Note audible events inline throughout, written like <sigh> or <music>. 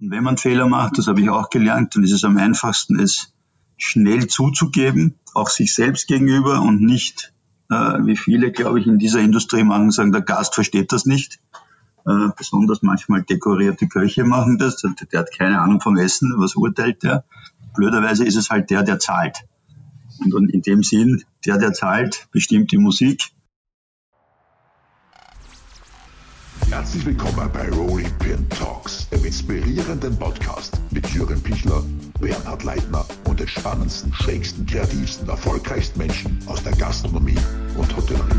Und wenn man Fehler macht, das habe ich auch gelernt, dann ist es am einfachsten, es schnell zuzugeben, auch sich selbst gegenüber und nicht, äh, wie viele, glaube ich, in dieser Industrie machen, sagen, der Gast versteht das nicht. Äh, besonders manchmal dekorierte Köche machen das. Der, der hat keine Ahnung vom Essen, was urteilt der? Blöderweise ist es halt der, der zahlt. Und in dem Sinn, der, der zahlt, bestimmt die Musik. Herzlich willkommen bei Rolling Pin Talks, dem inspirierenden Podcast mit Jürgen Pichler, Bernhard Leitner und den spannendsten, schrägsten, kreativsten, erfolgreichsten Menschen aus der Gastronomie und Hotellerie.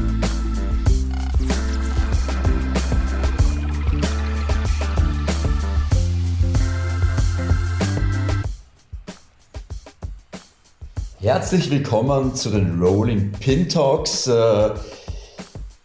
Herzlich willkommen zu den Rolling Pin Talks.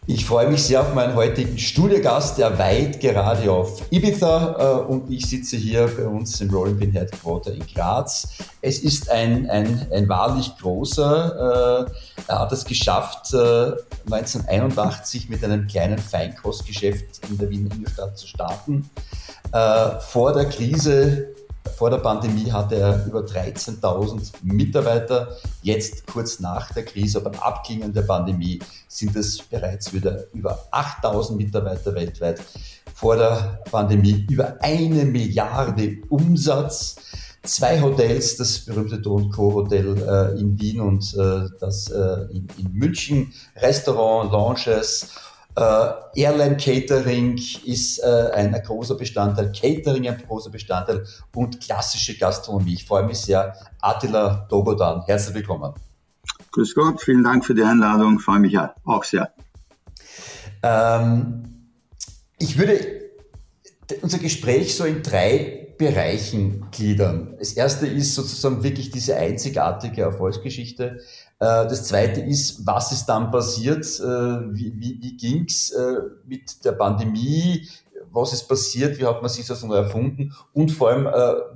Ich freue mich sehr auf meinen heutigen Studiogast, der weit gerade auf Ibiza äh, und ich sitze hier bei uns im Rolling Pin Headquarter in Graz. Es ist ein, ein, ein wahrlich großer. Äh, er hat es geschafft, äh, 1981 mit einem kleinen Feinkostgeschäft in der Wiener Innenstadt zu starten. Äh, vor der Krise vor der Pandemie hatte er über 13.000 Mitarbeiter. Jetzt kurz nach der Krise, beim Abklingen der Pandemie, sind es bereits wieder über 8.000 Mitarbeiter weltweit. Vor der Pandemie über eine Milliarde Umsatz. Zwei Hotels, das berühmte Don Co. Hotel äh, in Wien und äh, das äh, in, in München, Restaurant, Lounges äh, Airline Catering ist äh, ein, ein, großer Bestandteil, Catering ein großer Bestandteil und klassische Gastronomie. Ich freue mich sehr. Attila Dogodan, herzlich willkommen. Grüß Gott, vielen Dank für die Einladung, freue mich auch sehr. Ähm, ich würde unser Gespräch so in drei Bereichen gliedern. Das erste ist sozusagen wirklich diese einzigartige Erfolgsgeschichte äh, das zweite ist, was ist dann passiert? Äh, wie, wie, wie ging es äh, mit der Pandemie? Was ist passiert? Wie hat man sich das neu erfunden? Und vor allem,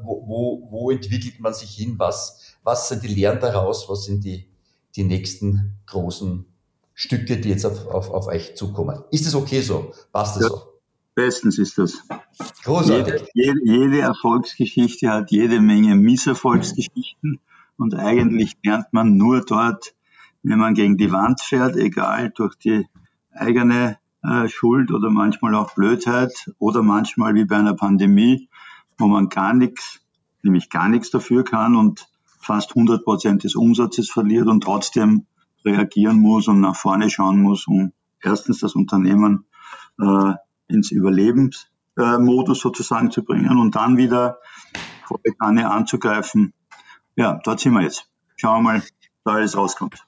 wo, wo, wo entwickelt man sich hin? Was, was sind die Lehren daraus? Was sind die, die nächsten großen Stücke, die jetzt auf, auf, auf euch zukommen? Ist es okay so? Passt das ja. so? Bestens ist das. Großartig. Jede, jede, jede, Erfolgsgeschichte hat jede Menge Misserfolgsgeschichten. Und eigentlich lernt man nur dort, wenn man gegen die Wand fährt, egal durch die eigene äh, Schuld oder manchmal auch Blödheit oder manchmal wie bei einer Pandemie, wo man gar nichts, nämlich gar nichts dafür kann und fast 100 Prozent des Umsatzes verliert und trotzdem reagieren muss und nach vorne schauen muss, um erstens das Unternehmen äh, ins Überlebensmodus sozusagen zu bringen und dann wieder volle Kanne anzugreifen, ja, dort sind wir jetzt. Schauen wir mal, da alles rauskommt.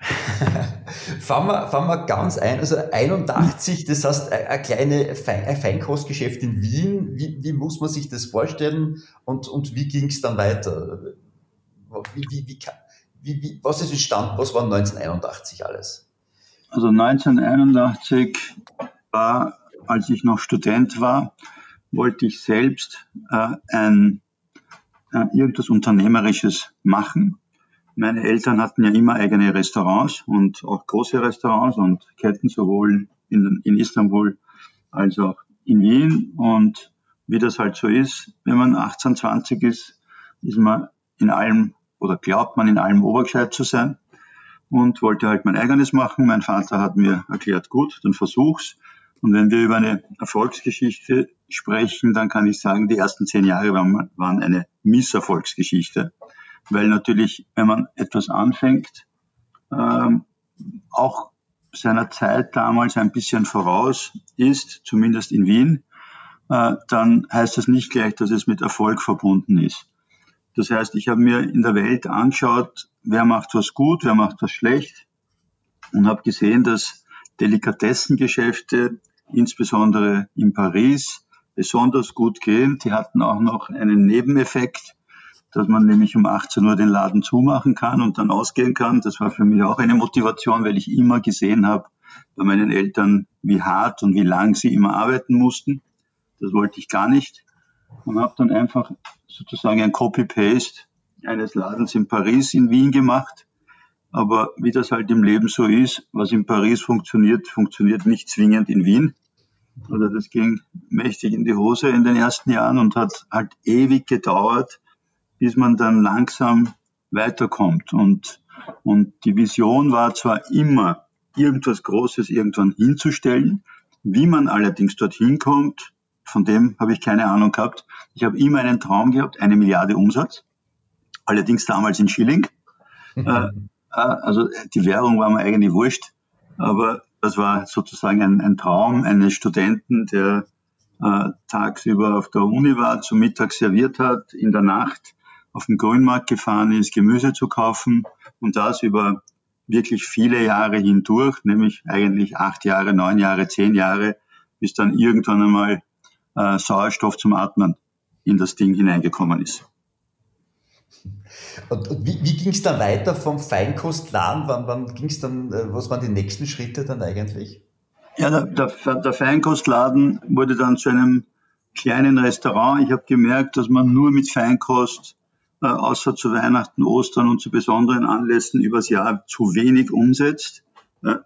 <laughs> fangen, wir, fangen wir ganz ein. Also 81, das heißt ein, kleine Fein, ein Feinkostgeschäft in Wien. Wie, wie, muss man sich das vorstellen und, und wie ging es dann weiter? Wie, wie, was ist entstanden? Was war 1981 alles? Also 1981 war, als ich noch Student war, wollte ich selbst äh, ein äh, irgendwas Unternehmerisches machen. Meine Eltern hatten ja immer eigene Restaurants und auch große Restaurants und Ketten sowohl in, in Istanbul als auch in Wien. Und wie das halt so ist, wenn man 18, 20 ist, ist man in allem oder glaubt man in allem obergescheit zu sein und wollte halt mein eigenes machen. Mein Vater hat mir erklärt, gut, dann versuch's. Und wenn wir über eine Erfolgsgeschichte sprechen, dann kann ich sagen, die ersten zehn Jahre waren, waren eine Misserfolgsgeschichte, weil natürlich, wenn man etwas anfängt, ähm, auch seiner Zeit damals ein bisschen voraus ist, zumindest in Wien, äh, dann heißt das nicht gleich, dass es mit Erfolg verbunden ist. Das heißt, ich habe mir in der Welt angeschaut, wer macht was gut, wer macht was schlecht und habe gesehen, dass Delikatessengeschäfte insbesondere in Paris, besonders gut gehen. Die hatten auch noch einen Nebeneffekt, dass man nämlich um 18 Uhr den Laden zumachen kann und dann ausgehen kann. Das war für mich auch eine Motivation, weil ich immer gesehen habe bei meinen Eltern, wie hart und wie lang sie immer arbeiten mussten. Das wollte ich gar nicht und habe dann einfach sozusagen ein Copy-Paste eines Ladens in Paris, in Wien gemacht aber wie das halt im Leben so ist, was in Paris funktioniert, funktioniert nicht zwingend in Wien. Also das ging mächtig in die Hose in den ersten Jahren und hat halt ewig gedauert, bis man dann langsam weiterkommt. Und, und die Vision war zwar immer, irgendwas Großes irgendwann hinzustellen, wie man allerdings dorthin kommt, von dem habe ich keine Ahnung gehabt. Ich habe immer einen Traum gehabt, eine Milliarde Umsatz, allerdings damals in Schilling. Mhm. <laughs> Äh, also die Währung war mir eigentlich wurscht, aber das war sozusagen ein, ein Traum eines Studenten, der äh, tagsüber auf der Uni war, zum Mittag serviert hat, in der Nacht auf den Grünmarkt gefahren ist, Gemüse zu kaufen und das über wirklich viele Jahre hindurch, nämlich eigentlich acht Jahre, neun Jahre, zehn Jahre, bis dann irgendwann einmal äh, Sauerstoff zum Atmen in das Ding hineingekommen ist. Und, und wie, wie ging es dann weiter vom Feinkostladen? Wann, wann ging dann, äh, was waren die nächsten Schritte dann eigentlich? Ja, der, der, der Feinkostladen wurde dann zu einem kleinen Restaurant. Ich habe gemerkt, dass man nur mit Feinkost, äh, außer zu Weihnachten, Ostern und zu besonderen Anlässen übers Jahr zu wenig umsetzt. Äh,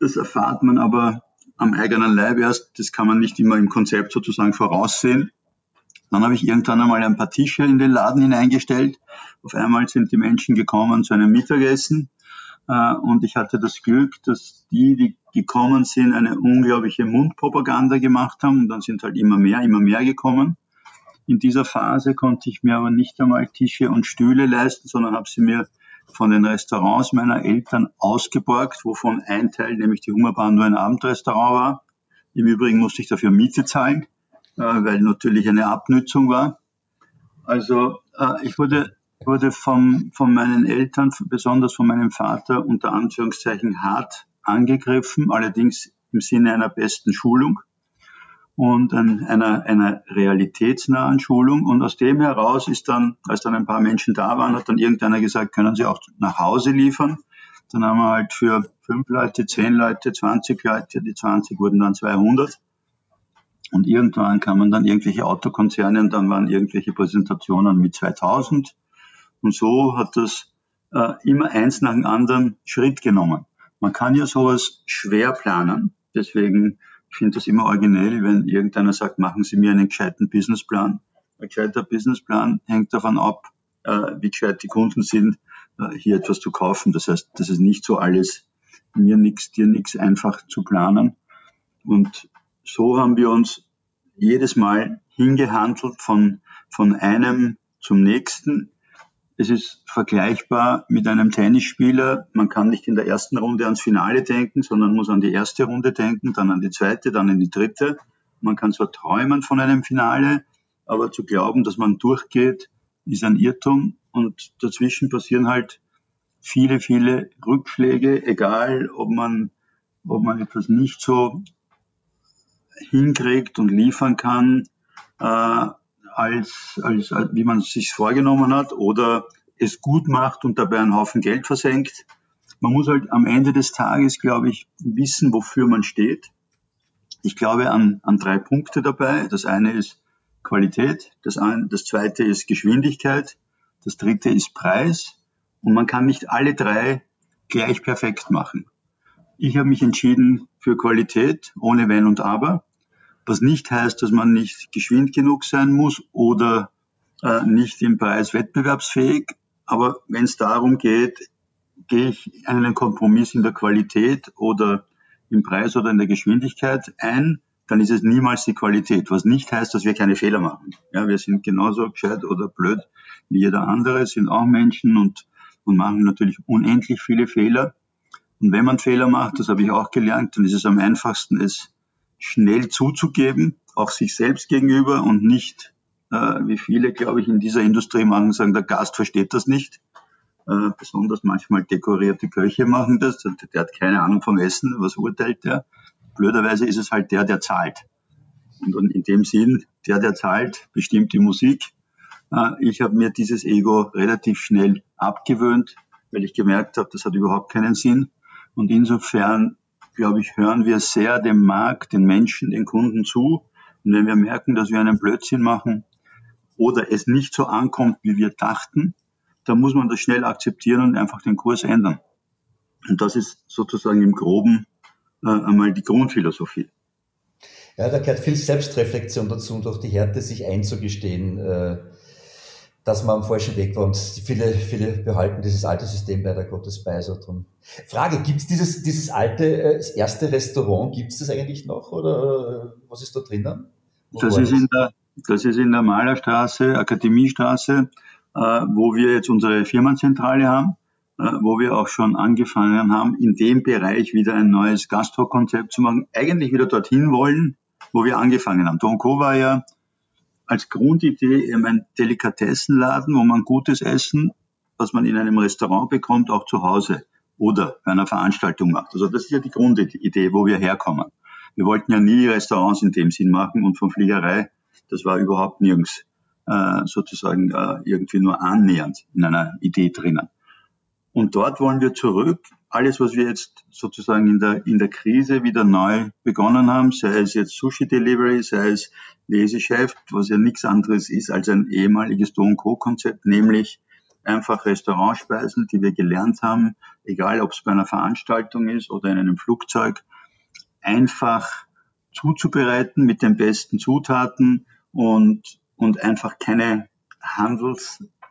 das erfahrt man aber am eigenen Leib erst. Das kann man nicht immer im Konzept sozusagen voraussehen. Dann habe ich irgendwann einmal ein paar Tische in den Laden hineingestellt. Auf einmal sind die Menschen gekommen zu einem Mittagessen. Äh, und ich hatte das Glück, dass die, die gekommen sind, eine unglaubliche Mundpropaganda gemacht haben. Und dann sind halt immer mehr, immer mehr gekommen. In dieser Phase konnte ich mir aber nicht einmal Tische und Stühle leisten, sondern habe sie mir von den Restaurants meiner Eltern ausgeborgt, wovon ein Teil, nämlich die Hummerbahn, nur ein Abendrestaurant war. Im Übrigen musste ich dafür Miete zahlen. Äh, weil natürlich eine Abnützung war. Also äh, ich wurde, wurde vom, von meinen Eltern, besonders von meinem Vater, unter Anführungszeichen hart angegriffen, allerdings im Sinne einer besten Schulung und einer, einer realitätsnahen Schulung. Und aus dem heraus ist dann, als dann ein paar Menschen da waren, hat dann irgendeiner gesagt, können Sie auch nach Hause liefern. Dann haben wir halt für fünf Leute, zehn Leute, 20 Leute, die 20 wurden dann 200. Und irgendwann kamen dann irgendwelche Autokonzerne und dann waren irgendwelche Präsentationen mit 2000. Und so hat das äh, immer eins nach dem anderen Schritt genommen. Man kann ja sowas schwer planen. Deswegen finde ich das immer originell, wenn irgendeiner sagt, machen Sie mir einen gescheiten Businessplan. Ein gescheiter Businessplan hängt davon ab, äh, wie gescheit die Kunden sind, äh, hier etwas zu kaufen. Das heißt, das ist nicht so alles mir nichts, dir nichts einfach zu planen. Und so haben wir uns jedes Mal hingehandelt von, von einem zum nächsten. Es ist vergleichbar mit einem Tennisspieler. Man kann nicht in der ersten Runde ans Finale denken, sondern muss an die erste Runde denken, dann an die zweite, dann an die dritte. Man kann zwar träumen von einem Finale, aber zu glauben, dass man durchgeht, ist ein Irrtum. Und dazwischen passieren halt viele, viele Rückschläge, egal ob man, ob man etwas nicht so hinkriegt und liefern kann, äh, als, als, als wie man es sich vorgenommen hat oder es gut macht und dabei einen Haufen Geld versenkt. Man muss halt am Ende des Tages, glaube ich, wissen, wofür man steht. Ich glaube an, an drei Punkte dabei. Das eine ist Qualität, das, ein, das zweite ist Geschwindigkeit, das dritte ist Preis. Und man kann nicht alle drei gleich perfekt machen. Ich habe mich entschieden für Qualität, ohne Wenn und Aber, was nicht heißt, dass man nicht geschwind genug sein muss oder äh, nicht im Preis wettbewerbsfähig. Aber wenn es darum geht, gehe ich einen Kompromiss in der Qualität oder im Preis oder in der Geschwindigkeit ein, dann ist es niemals die Qualität, was nicht heißt, dass wir keine Fehler machen. Ja, wir sind genauso gescheit oder blöd wie jeder andere, sind auch Menschen und, und machen natürlich unendlich viele Fehler. Und wenn man Fehler macht, das habe ich auch gelernt, dann ist es am einfachsten, es schnell zuzugeben, auch sich selbst gegenüber und nicht, äh, wie viele, glaube ich, in dieser Industrie machen, sagen, der Gast versteht das nicht. Äh, besonders manchmal dekorierte Köche machen das. Der hat keine Ahnung vom Essen, was urteilt der? Blöderweise ist es halt der, der zahlt. Und in dem Sinn, der, der zahlt, bestimmt die Musik. Äh, ich habe mir dieses Ego relativ schnell abgewöhnt, weil ich gemerkt habe, das hat überhaupt keinen Sinn. Und insofern, glaube ich, hören wir sehr dem Markt, den Menschen, den Kunden zu. Und wenn wir merken, dass wir einen Blödsinn machen oder es nicht so ankommt, wie wir dachten, dann muss man das schnell akzeptieren und einfach den Kurs ändern. Und das ist sozusagen im Groben äh, einmal die Grundphilosophie. Ja, da gehört viel Selbstreflexion dazu und auch die Härte, sich einzugestehen, äh, dass man am falschen Weg war. Und viele, viele behalten dieses alte System leider Gottes bei. So drum. Frage, gibt es dieses, dieses alte, äh, das erste Restaurant, gibt es das eigentlich noch oder äh, was ist da drinnen? das ist, in der, das ist in der Malerstraße, Akademiestraße, äh, wo wir jetzt unsere Firmenzentrale haben, äh, wo wir auch schon angefangen haben, in dem Bereich wieder ein neues Gastro-Konzept zu machen, eigentlich wieder dorthin wollen, wo wir angefangen haben. Don Co war ja als Grundidee eben ein Delikatessenladen, wo man gutes Essen, was man in einem Restaurant bekommt, auch zu Hause oder bei einer Veranstaltung macht. Also das ist ja die Grundidee, wo wir herkommen. Wir wollten ja nie Restaurants in dem Sinn machen und von Fliegerei, das war überhaupt nirgends äh, sozusagen äh, irgendwie nur annähernd in einer Idee drinnen. Und dort wollen wir zurück. Alles, was wir jetzt sozusagen in der, in der Krise wieder neu begonnen haben, sei es jetzt Sushi Delivery, sei es Lesechef, was ja nichts anderes ist als ein ehemaliges Do Co Konzept, nämlich einfach Restaurantspeisen, die wir gelernt haben, egal ob es bei einer Veranstaltung ist oder in einem Flugzeug, einfach zuzubereiten mit den besten Zutaten und, und einfach keine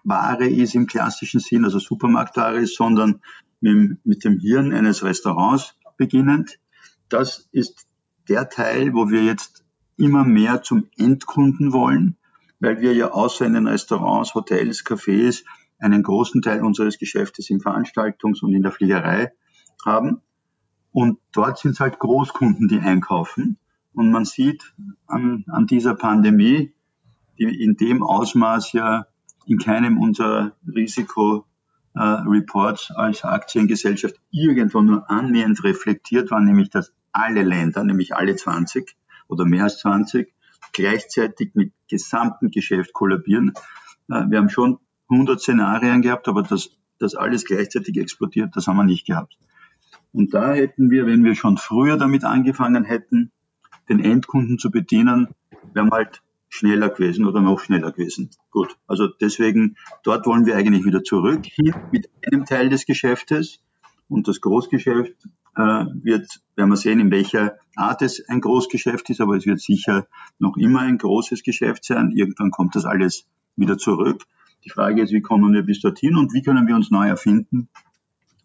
Handelsware ist im klassischen Sinn, also Supermarktware ist, sondern mit, mit dem Hirn eines Restaurants beginnend. Das ist der Teil, wo wir jetzt immer mehr zum Endkunden wollen, weil wir ja außer in den Restaurants, Hotels, Cafés einen großen Teil unseres Geschäftes im Veranstaltungs- und in der Fliegerei haben. Und dort sind es halt Großkunden, die einkaufen. Und man sieht an, an dieser Pandemie, die in dem Ausmaß ja in keinem unserer Risikoreports als Aktiengesellschaft irgendwo nur annähernd reflektiert war, nämlich dass alle Länder, nämlich alle 20 oder mehr als 20, gleichzeitig mit gesamtem Geschäft kollabieren. Äh, wir haben schon 100 Szenarien gehabt, aber dass das alles gleichzeitig explodiert, das haben wir nicht gehabt. Und da hätten wir, wenn wir schon früher damit angefangen hätten, den Endkunden zu bedienen, wir halt schneller gewesen oder noch schneller gewesen. Gut, also deswegen, dort wollen wir eigentlich wieder zurück hin mit einem Teil des Geschäftes. Und das Großgeschäft äh, wird, werden wir sehen, in welcher Art es ein Großgeschäft ist, aber es wird sicher noch immer ein großes Geschäft sein. Irgendwann kommt das alles wieder zurück. Die Frage ist, wie kommen wir bis dorthin und wie können wir uns neu erfinden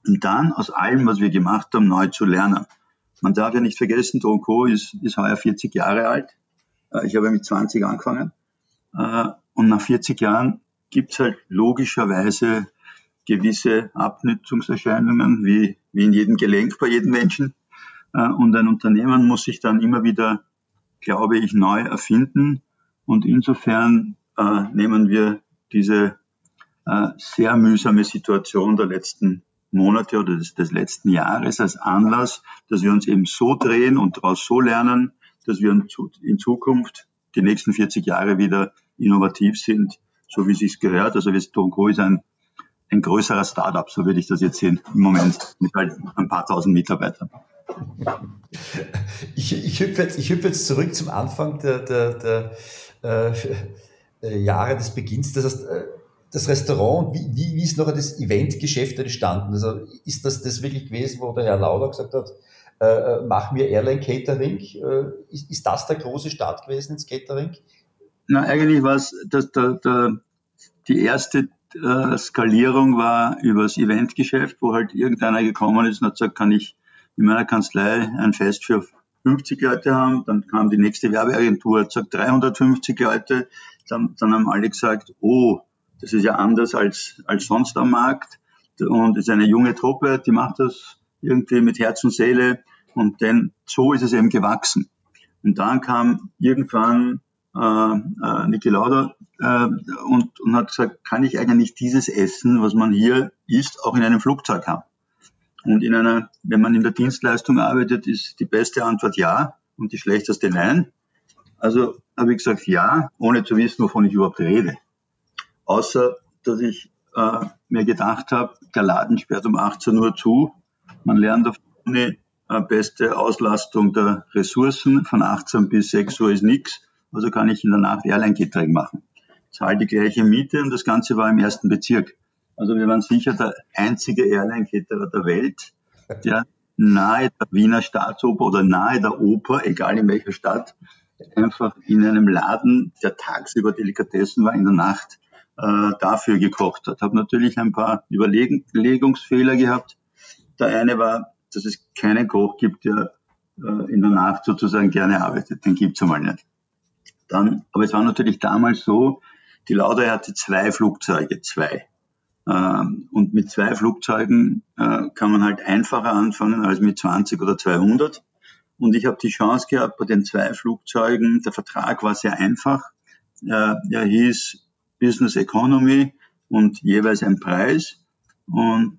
und dann aus allem, was wir gemacht haben, neu zu lernen. Man darf ja nicht vergessen, Don Co. ist, ist heuer 40 Jahre alt. Äh, ich habe mit 20 angefangen. Äh, und nach 40 Jahren gibt es halt logischerweise gewisse Abnützungserscheinungen, wie, wie in jedem Gelenk bei jedem Menschen. Äh, und ein Unternehmen muss sich dann immer wieder, glaube ich, neu erfinden. Und insofern nehmen wir diese sehr mühsame Situation der letzten Monate oder des, des letzten Jahres als Anlass, dass wir uns eben so drehen und daraus so lernen, dass wir in Zukunft die nächsten 40 Jahre wieder innovativ sind, so wie es sich gehört. Also Tonko ist ein, ein größerer Startup, so würde ich das jetzt sehen im Moment, mit halt ein paar tausend Mitarbeitern. Ich, ich hüpfe jetzt, ich hüpfe jetzt zurück zum Anfang der, der, der äh, Jahre des Beginns. Das heißt, äh, das Restaurant, wie, wie, wie ist noch das Eventgeschäft entstanden? Also ist das das wirklich gewesen, wo der Herr Lauder gesagt hat, äh, äh machen wir Airline Catering? Äh, ist, ist das der große Start gewesen ins Catering? Na, eigentlich war es, dass der, der, die erste äh, Skalierung war übers Eventgeschäft, wo halt irgendeiner gekommen ist und hat gesagt, kann ich in meiner Kanzlei ein Fest für 50 Leute haben, dann kam die nächste Werbeagentur, hat gesagt 350 Leute, dann, dann haben alle gesagt, oh, das ist ja anders als, als sonst am Markt. Und ist eine junge Truppe, die macht das irgendwie mit Herz und Seele. Und denn so ist es eben gewachsen. Und dann kam irgendwann äh, äh, Niki Lauder äh, und, und hat gesagt, kann ich eigentlich dieses Essen, was man hier isst, auch in einem Flugzeug haben? Und in einer, wenn man in der Dienstleistung arbeitet, ist die beste Antwort ja und die schlechteste nein. Also habe ich gesagt ja, ohne zu wissen, wovon ich überhaupt rede außer dass ich äh, mir gedacht habe, der Laden sperrt um 18 Uhr zu. Man lernt auf Uni äh, beste Auslastung der Ressourcen. Von 18 bis 6 Uhr ist nichts. Also kann ich in der Nacht Airline-Catering machen. Zahle die gleiche Miete und das Ganze war im ersten Bezirk. Also wir waren sicher der einzige Airline-Caterer der Welt, der nahe der Wiener Staatsoper oder nahe der Oper, egal in welcher Stadt, einfach in einem Laden, der tagsüber Delikatessen war, in der Nacht äh, dafür gekocht hat. Habe natürlich ein paar Überlegungsfehler gehabt. Der eine war, dass es keinen Koch gibt, der äh, in der Nacht sozusagen gerne arbeitet. Den gibt's einmal nicht. Dann, aber es war natürlich damals so, die Lauda hatte zwei Flugzeuge, zwei. Ähm, und mit zwei Flugzeugen äh, kann man halt einfacher anfangen als mit 20 oder 200. Und ich habe die Chance gehabt bei den zwei Flugzeugen, der Vertrag war sehr einfach. Er hieß Business Economy und jeweils ein Preis. Und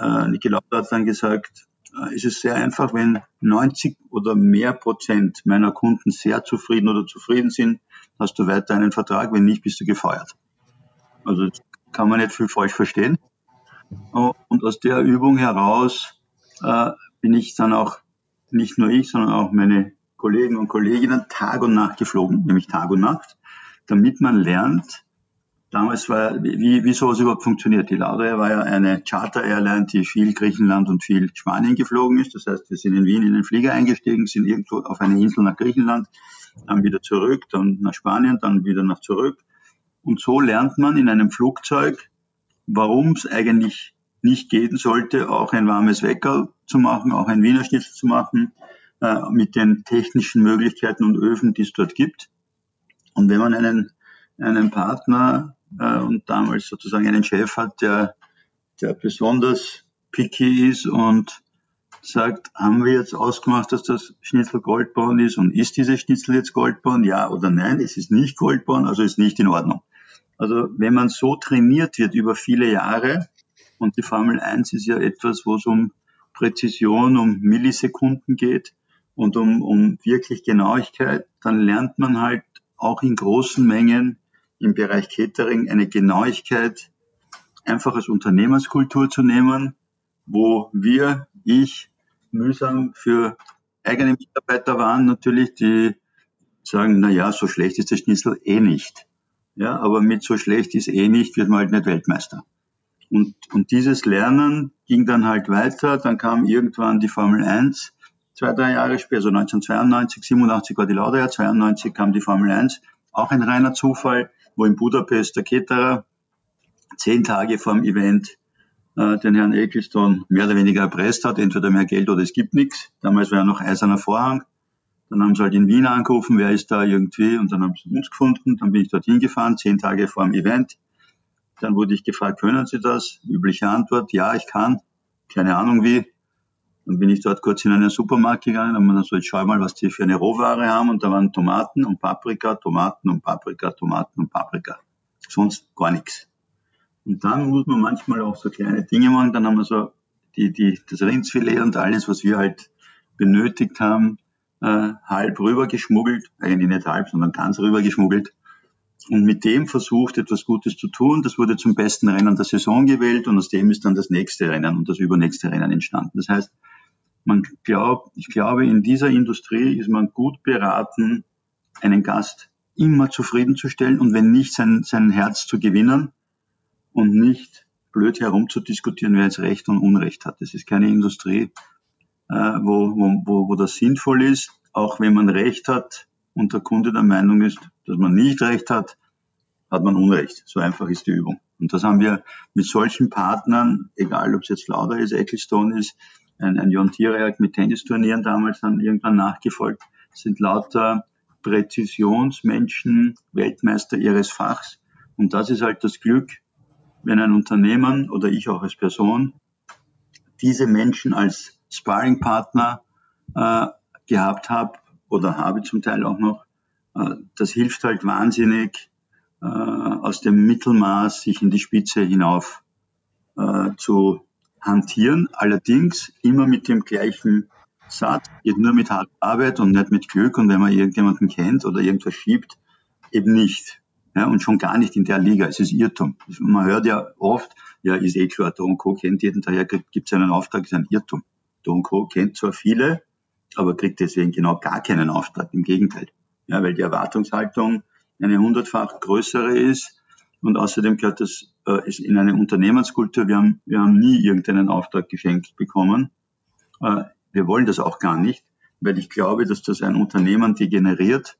äh, Niki Lauda hat dann gesagt, äh, es ist sehr einfach, wenn 90 oder mehr Prozent meiner Kunden sehr zufrieden oder zufrieden sind, hast du weiter einen Vertrag, wenn nicht, bist du gefeuert. Also kann man nicht viel falsch verstehen. Und aus der Übung heraus äh, bin ich dann auch, nicht nur ich, sondern auch meine Kollegen und Kolleginnen Tag und Nacht geflogen, nämlich Tag und Nacht, damit man lernt, Damals war, wie, wie sowas überhaupt funktioniert. Die Laudair war ja eine Charter-Airline, die viel Griechenland und viel Spanien geflogen ist. Das heißt, wir sind in Wien in den Flieger eingestiegen, sind irgendwo auf eine Insel nach Griechenland, dann wieder zurück, dann nach Spanien, dann wieder nach zurück. Und so lernt man in einem Flugzeug, warum es eigentlich nicht gehen sollte, auch ein warmes Wecker zu machen, auch ein Wiener Schnitzel zu machen, äh, mit den technischen Möglichkeiten und Öfen, die es dort gibt. Und wenn man einen, einen Partner äh, und damals sozusagen einen Chef hat, der, der besonders picky ist und sagt, haben wir jetzt ausgemacht, dass das Schnitzel Goldborn ist und ist dieses Schnitzel jetzt Goldborn? Ja oder nein? Es ist nicht Goldborn, also ist nicht in Ordnung. Also wenn man so trainiert wird über viele Jahre und die Formel 1 ist ja etwas, wo es um Präzision, um Millisekunden geht und um, um wirklich Genauigkeit, dann lernt man halt auch in großen Mengen im Bereich Catering eine Genauigkeit einfach als Unternehmenskultur zu nehmen, wo wir, ich, mühsam für eigene Mitarbeiter waren natürlich, die sagen, na ja, so schlecht ist der Schnitzel eh nicht. Ja, aber mit so schlecht ist eh nicht, wird man halt nicht Weltmeister. Und, und dieses Lernen ging dann halt weiter. Dann kam irgendwann die Formel 1, zwei, drei Jahre später, also 1992, 87 war die Lauda, 92 kam die Formel 1, auch ein reiner Zufall wo in Budapest der Ketterer zehn Tage vorm Event äh, den Herrn Ecclestone mehr oder weniger erpresst hat, entweder mehr Geld oder es gibt nichts. Damals war ja noch eiserner Vorhang. Dann haben sie halt in Wien angerufen, wer ist da irgendwie, und dann haben sie uns gefunden. Dann bin ich dorthin gefahren, zehn Tage vor dem Event. Dann wurde ich gefragt, können Sie das? Übliche Antwort, ja, ich kann. Keine Ahnung wie. Dann bin ich dort kurz in einen Supermarkt gegangen und dann so, jetzt schau mal, was die für eine Rohware haben. Und da waren Tomaten und Paprika, Tomaten und Paprika, Tomaten und Paprika. Sonst gar nichts. Und dann muss man manchmal auch so kleine Dinge machen. Dann haben wir so die, die, das Rindsfilet und alles, was wir halt benötigt haben, äh, halb rübergeschmuggelt. Eigentlich nicht halb, sondern ganz rübergeschmuggelt. Und mit dem versucht, etwas Gutes zu tun. Das wurde zum besten Rennen der Saison gewählt und aus dem ist dann das nächste Rennen und das übernächste Rennen entstanden. Das heißt, man glaubt, ich glaube, in dieser Industrie ist man gut beraten, einen Gast immer zufriedenzustellen und wenn nicht sein, sein Herz zu gewinnen und nicht blöd herumzudiskutieren, wer jetzt Recht und Unrecht hat. Das ist keine Industrie, äh, wo, wo, wo, wo das sinnvoll ist. Auch wenn man Recht hat und der Kunde der Meinung ist, dass man nicht Recht hat, hat man Unrecht. So einfach ist die Übung. Und das haben wir mit solchen Partnern, egal ob es jetzt Lauda ist, Ecclestone ist, ein, ein John Tiriak mit Tennisturnieren damals dann irgendwann nachgefolgt, sind lauter Präzisionsmenschen, Weltmeister ihres Fachs. Und das ist halt das Glück, wenn ein Unternehmen oder ich auch als Person diese Menschen als Sparringpartner äh, gehabt habe oder habe zum Teil auch noch. Äh, das hilft halt wahnsinnig, äh, aus dem Mittelmaß sich in die Spitze hinauf äh, zu hantieren, allerdings immer mit dem gleichen Satz, geht nur mit harter Arbeit und nicht mit Glück und wenn man irgendjemanden kennt oder irgendwas schiebt, eben nicht. Ja, und schon gar nicht in der Liga. Es ist Irrtum. Man hört ja oft, ja, ist eh klar, Don Co. kennt jeden, daher gibt es einen Auftrag, ist ein Irrtum. Don Co. kennt zwar viele, aber kriegt deswegen genau gar keinen Auftrag. Im Gegenteil. Ja, weil die Erwartungshaltung eine hundertfach größere ist und außerdem gehört das äh, in eine Unternehmenskultur. Wir haben, wir haben nie irgendeinen Auftrag geschenkt bekommen. Äh, wir wollen das auch gar nicht, weil ich glaube, dass das ein Unternehmen degeneriert,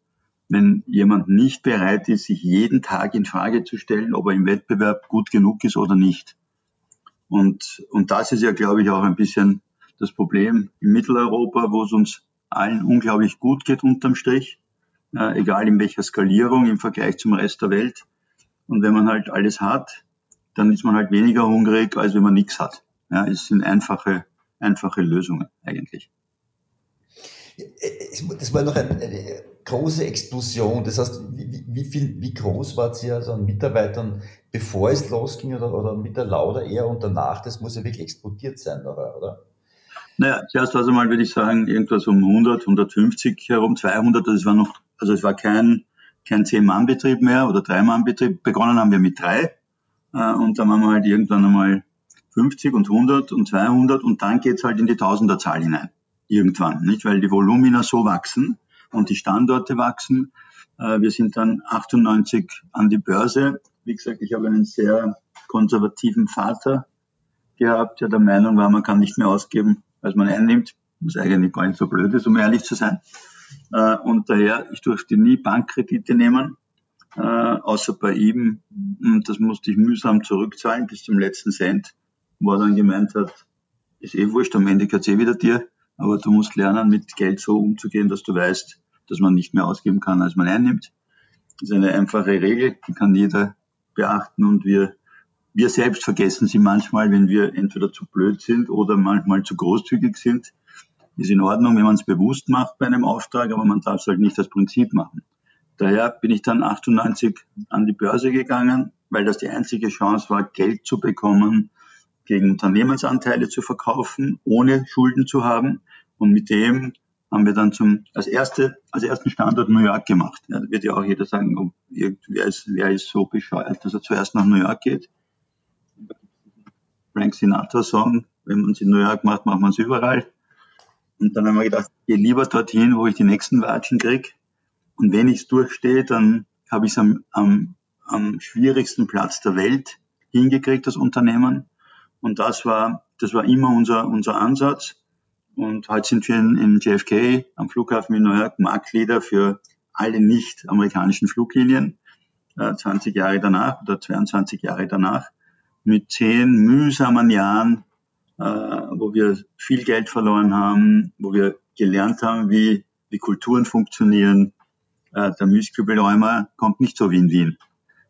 wenn jemand nicht bereit ist, sich jeden Tag in Frage zu stellen, ob er im Wettbewerb gut genug ist oder nicht. Und, und das ist ja, glaube ich, auch ein bisschen das Problem in Mitteleuropa, wo es uns allen unglaublich gut geht unterm Strich, äh, egal in welcher Skalierung im Vergleich zum Rest der Welt. Und wenn man halt alles hat, dann ist man halt weniger hungrig, als wenn man nichts hat. Ja, es sind einfache, einfache Lösungen eigentlich. Das war noch eine, große Explosion. Das heißt, wie, wie, viel, wie groß war sie also an Mitarbeitern, bevor es losging oder, oder mit der Lauda eher und danach? Das muss ja wirklich explodiert sein, oder? oder? Naja, zuerst also mal würde ich sagen, irgendwas um 100, 150 herum, 200, das war noch, also es war kein, kein Zehn-Mann-Betrieb mehr oder Drei-Mann-Betrieb. Begonnen haben wir mit drei äh, und dann haben wir halt irgendwann einmal 50 und 100 und 200 und dann geht's halt in die Tausenderzahl hinein. Irgendwann, nicht? Weil die Volumina so wachsen und die Standorte wachsen. Äh, wir sind dann 98 an die Börse. Wie gesagt, ich habe einen sehr konservativen Vater gehabt, der der Meinung war, man kann nicht mehr ausgeben, als man einnimmt, was eigentlich gar nicht so blöd ist, um ehrlich zu sein. Äh, und daher, ich durfte nie Bankkredite nehmen, äh, außer bei ihm. Und das musste ich mühsam zurückzahlen bis zum letzten Cent, wo er dann gemeint hat, ist eh wurscht, am Ende gehört eh wieder dir, aber du musst lernen, mit Geld so umzugehen, dass du weißt, dass man nicht mehr ausgeben kann, als man einnimmt. Das ist eine einfache Regel, die kann jeder beachten und wir wir selbst vergessen sie manchmal, wenn wir entweder zu blöd sind oder manchmal zu großzügig sind. Ist in Ordnung, wenn man es bewusst macht bei einem Auftrag, aber man darf es halt nicht als Prinzip machen. Daher bin ich dann 98 an die Börse gegangen, weil das die einzige Chance war, Geld zu bekommen, gegen Unternehmensanteile zu verkaufen, ohne Schulden zu haben. Und mit dem haben wir dann zum, als erste, als ersten Standort New York gemacht. Ja, da wird ja auch jeder sagen, oh, wer, ist, wer ist so bescheuert, dass er zuerst nach New York geht. Frank Sinatra Song. Wenn man es in New York macht, macht man es überall. Und dann haben wir gedacht, ich gehe lieber dorthin, wo ich die nächsten Watschen kriege. Und wenn ich es durchstehe, dann habe ich es am, am, am schwierigsten Platz der Welt hingekriegt, das Unternehmen. Und das war, das war immer unser, unser Ansatz. Und heute sind wir in, in JFK am Flughafen in New York Marktleader für alle nicht amerikanischen Fluglinien, äh, 20 Jahre danach oder 22 Jahre danach mit zehn mühsamen Jahren, äh, wo wir viel Geld verloren haben, wo wir gelernt haben, wie, wie Kulturen funktionieren. Äh, der Milchkübelräumer kommt nicht so wie in Wien,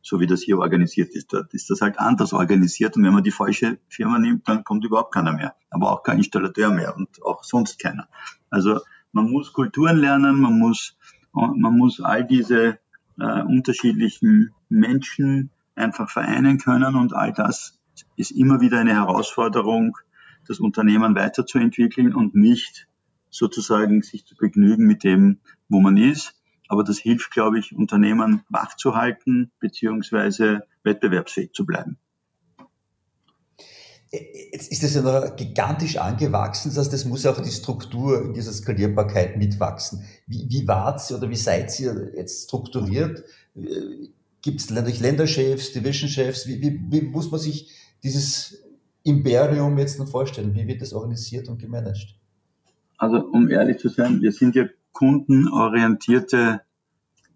so wie das hier organisiert ist. Dort ist das halt anders organisiert und wenn man die falsche Firma nimmt, dann kommt überhaupt keiner mehr, aber auch kein Installateur mehr und auch sonst keiner. Also man muss Kulturen lernen, man muss, man muss all diese äh, unterschiedlichen Menschen einfach vereinen können. Und all das ist immer wieder eine Herausforderung, das Unternehmen weiterzuentwickeln und nicht sozusagen sich zu begnügen mit dem, wo man ist. Aber das hilft, glaube ich, Unternehmen wachzuhalten beziehungsweise wettbewerbsfähig zu bleiben. Jetzt ist das ja noch gigantisch angewachsen, das heißt, das muss auch die Struktur in dieser Skalierbarkeit mitwachsen. Wie, wie wart ihr oder wie seid ihr jetzt strukturiert? Gibt es natürlich Länderchefs, Divisionchefs? Wie, wie, wie muss man sich dieses Imperium jetzt noch vorstellen? Wie wird das organisiert und gemanagt? Also um ehrlich zu sein, wir sind ja kundenorientierte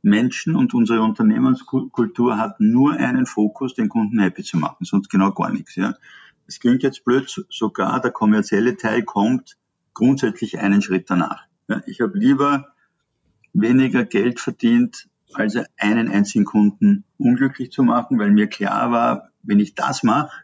Menschen und unsere Unternehmenskultur hat nur einen Fokus, den Kunden happy zu machen, sonst genau gar nichts. Ja. Es klingt jetzt blöd, sogar der kommerzielle Teil kommt grundsätzlich einen Schritt danach. Ja, ich habe lieber weniger Geld verdient also einen einzigen Kunden unglücklich zu machen, weil mir klar war, wenn ich das mache,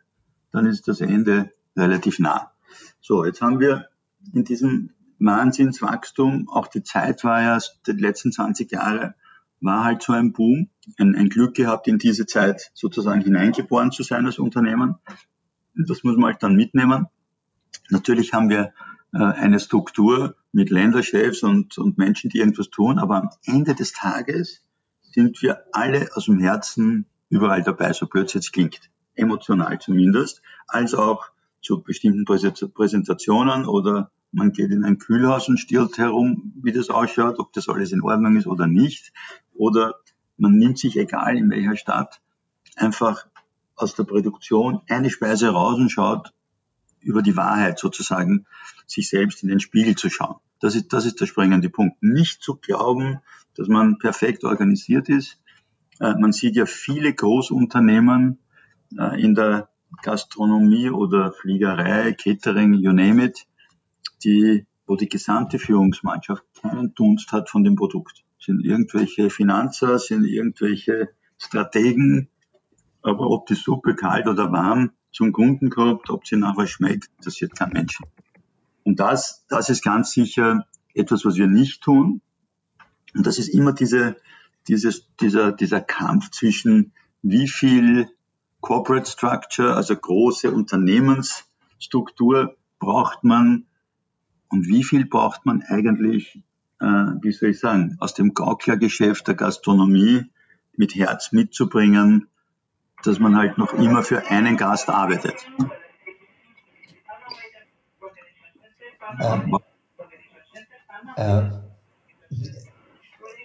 dann ist das Ende relativ nah. So, jetzt haben wir in diesem Wahnsinnswachstum, auch die Zeit war ja, die letzten 20 Jahre, war halt so ein Boom, ein, ein Glück gehabt, in diese Zeit sozusagen hineingeboren zu sein als Unternehmen. Das muss man halt dann mitnehmen. Natürlich haben wir äh, eine Struktur mit Länderchefs und, und Menschen, die irgendwas tun, aber am Ende des Tages sind wir alle aus dem Herzen überall dabei, so blöd es jetzt klingt. Emotional zumindest, als auch zu bestimmten Präsentationen oder man geht in ein Kühlhaus und stirbt herum, wie das ausschaut, ob das alles in Ordnung ist oder nicht. Oder man nimmt sich, egal in welcher Stadt, einfach aus der Produktion eine Speise raus und schaut, über die Wahrheit sozusagen, sich selbst in den Spiegel zu schauen. Das ist, das ist der springende Punkt. Nicht zu glauben, dass man perfekt organisiert ist. Äh, man sieht ja viele Großunternehmen in der Gastronomie oder Fliegerei, Catering, you name it, die, wo die gesamte Führungsmannschaft keinen Dunst hat von dem Produkt. Sind irgendwelche Finanzer, sind irgendwelche Strategen, aber ob die Suppe kalt oder warm zum Kunden kommt, ob sie nachher schmeckt, interessiert kein Mensch. Und das, das ist ganz sicher etwas, was wir nicht tun. Und das ist immer diese, dieses, dieser, dieser Kampf zwischen wie viel Corporate Structure, also große Unternehmensstruktur braucht man und wie viel braucht man eigentlich, äh, wie soll ich sagen, aus dem Gauklergeschäft der Gastronomie mit Herz mitzubringen, dass man halt noch immer für einen Gast arbeitet. Ähm, äh,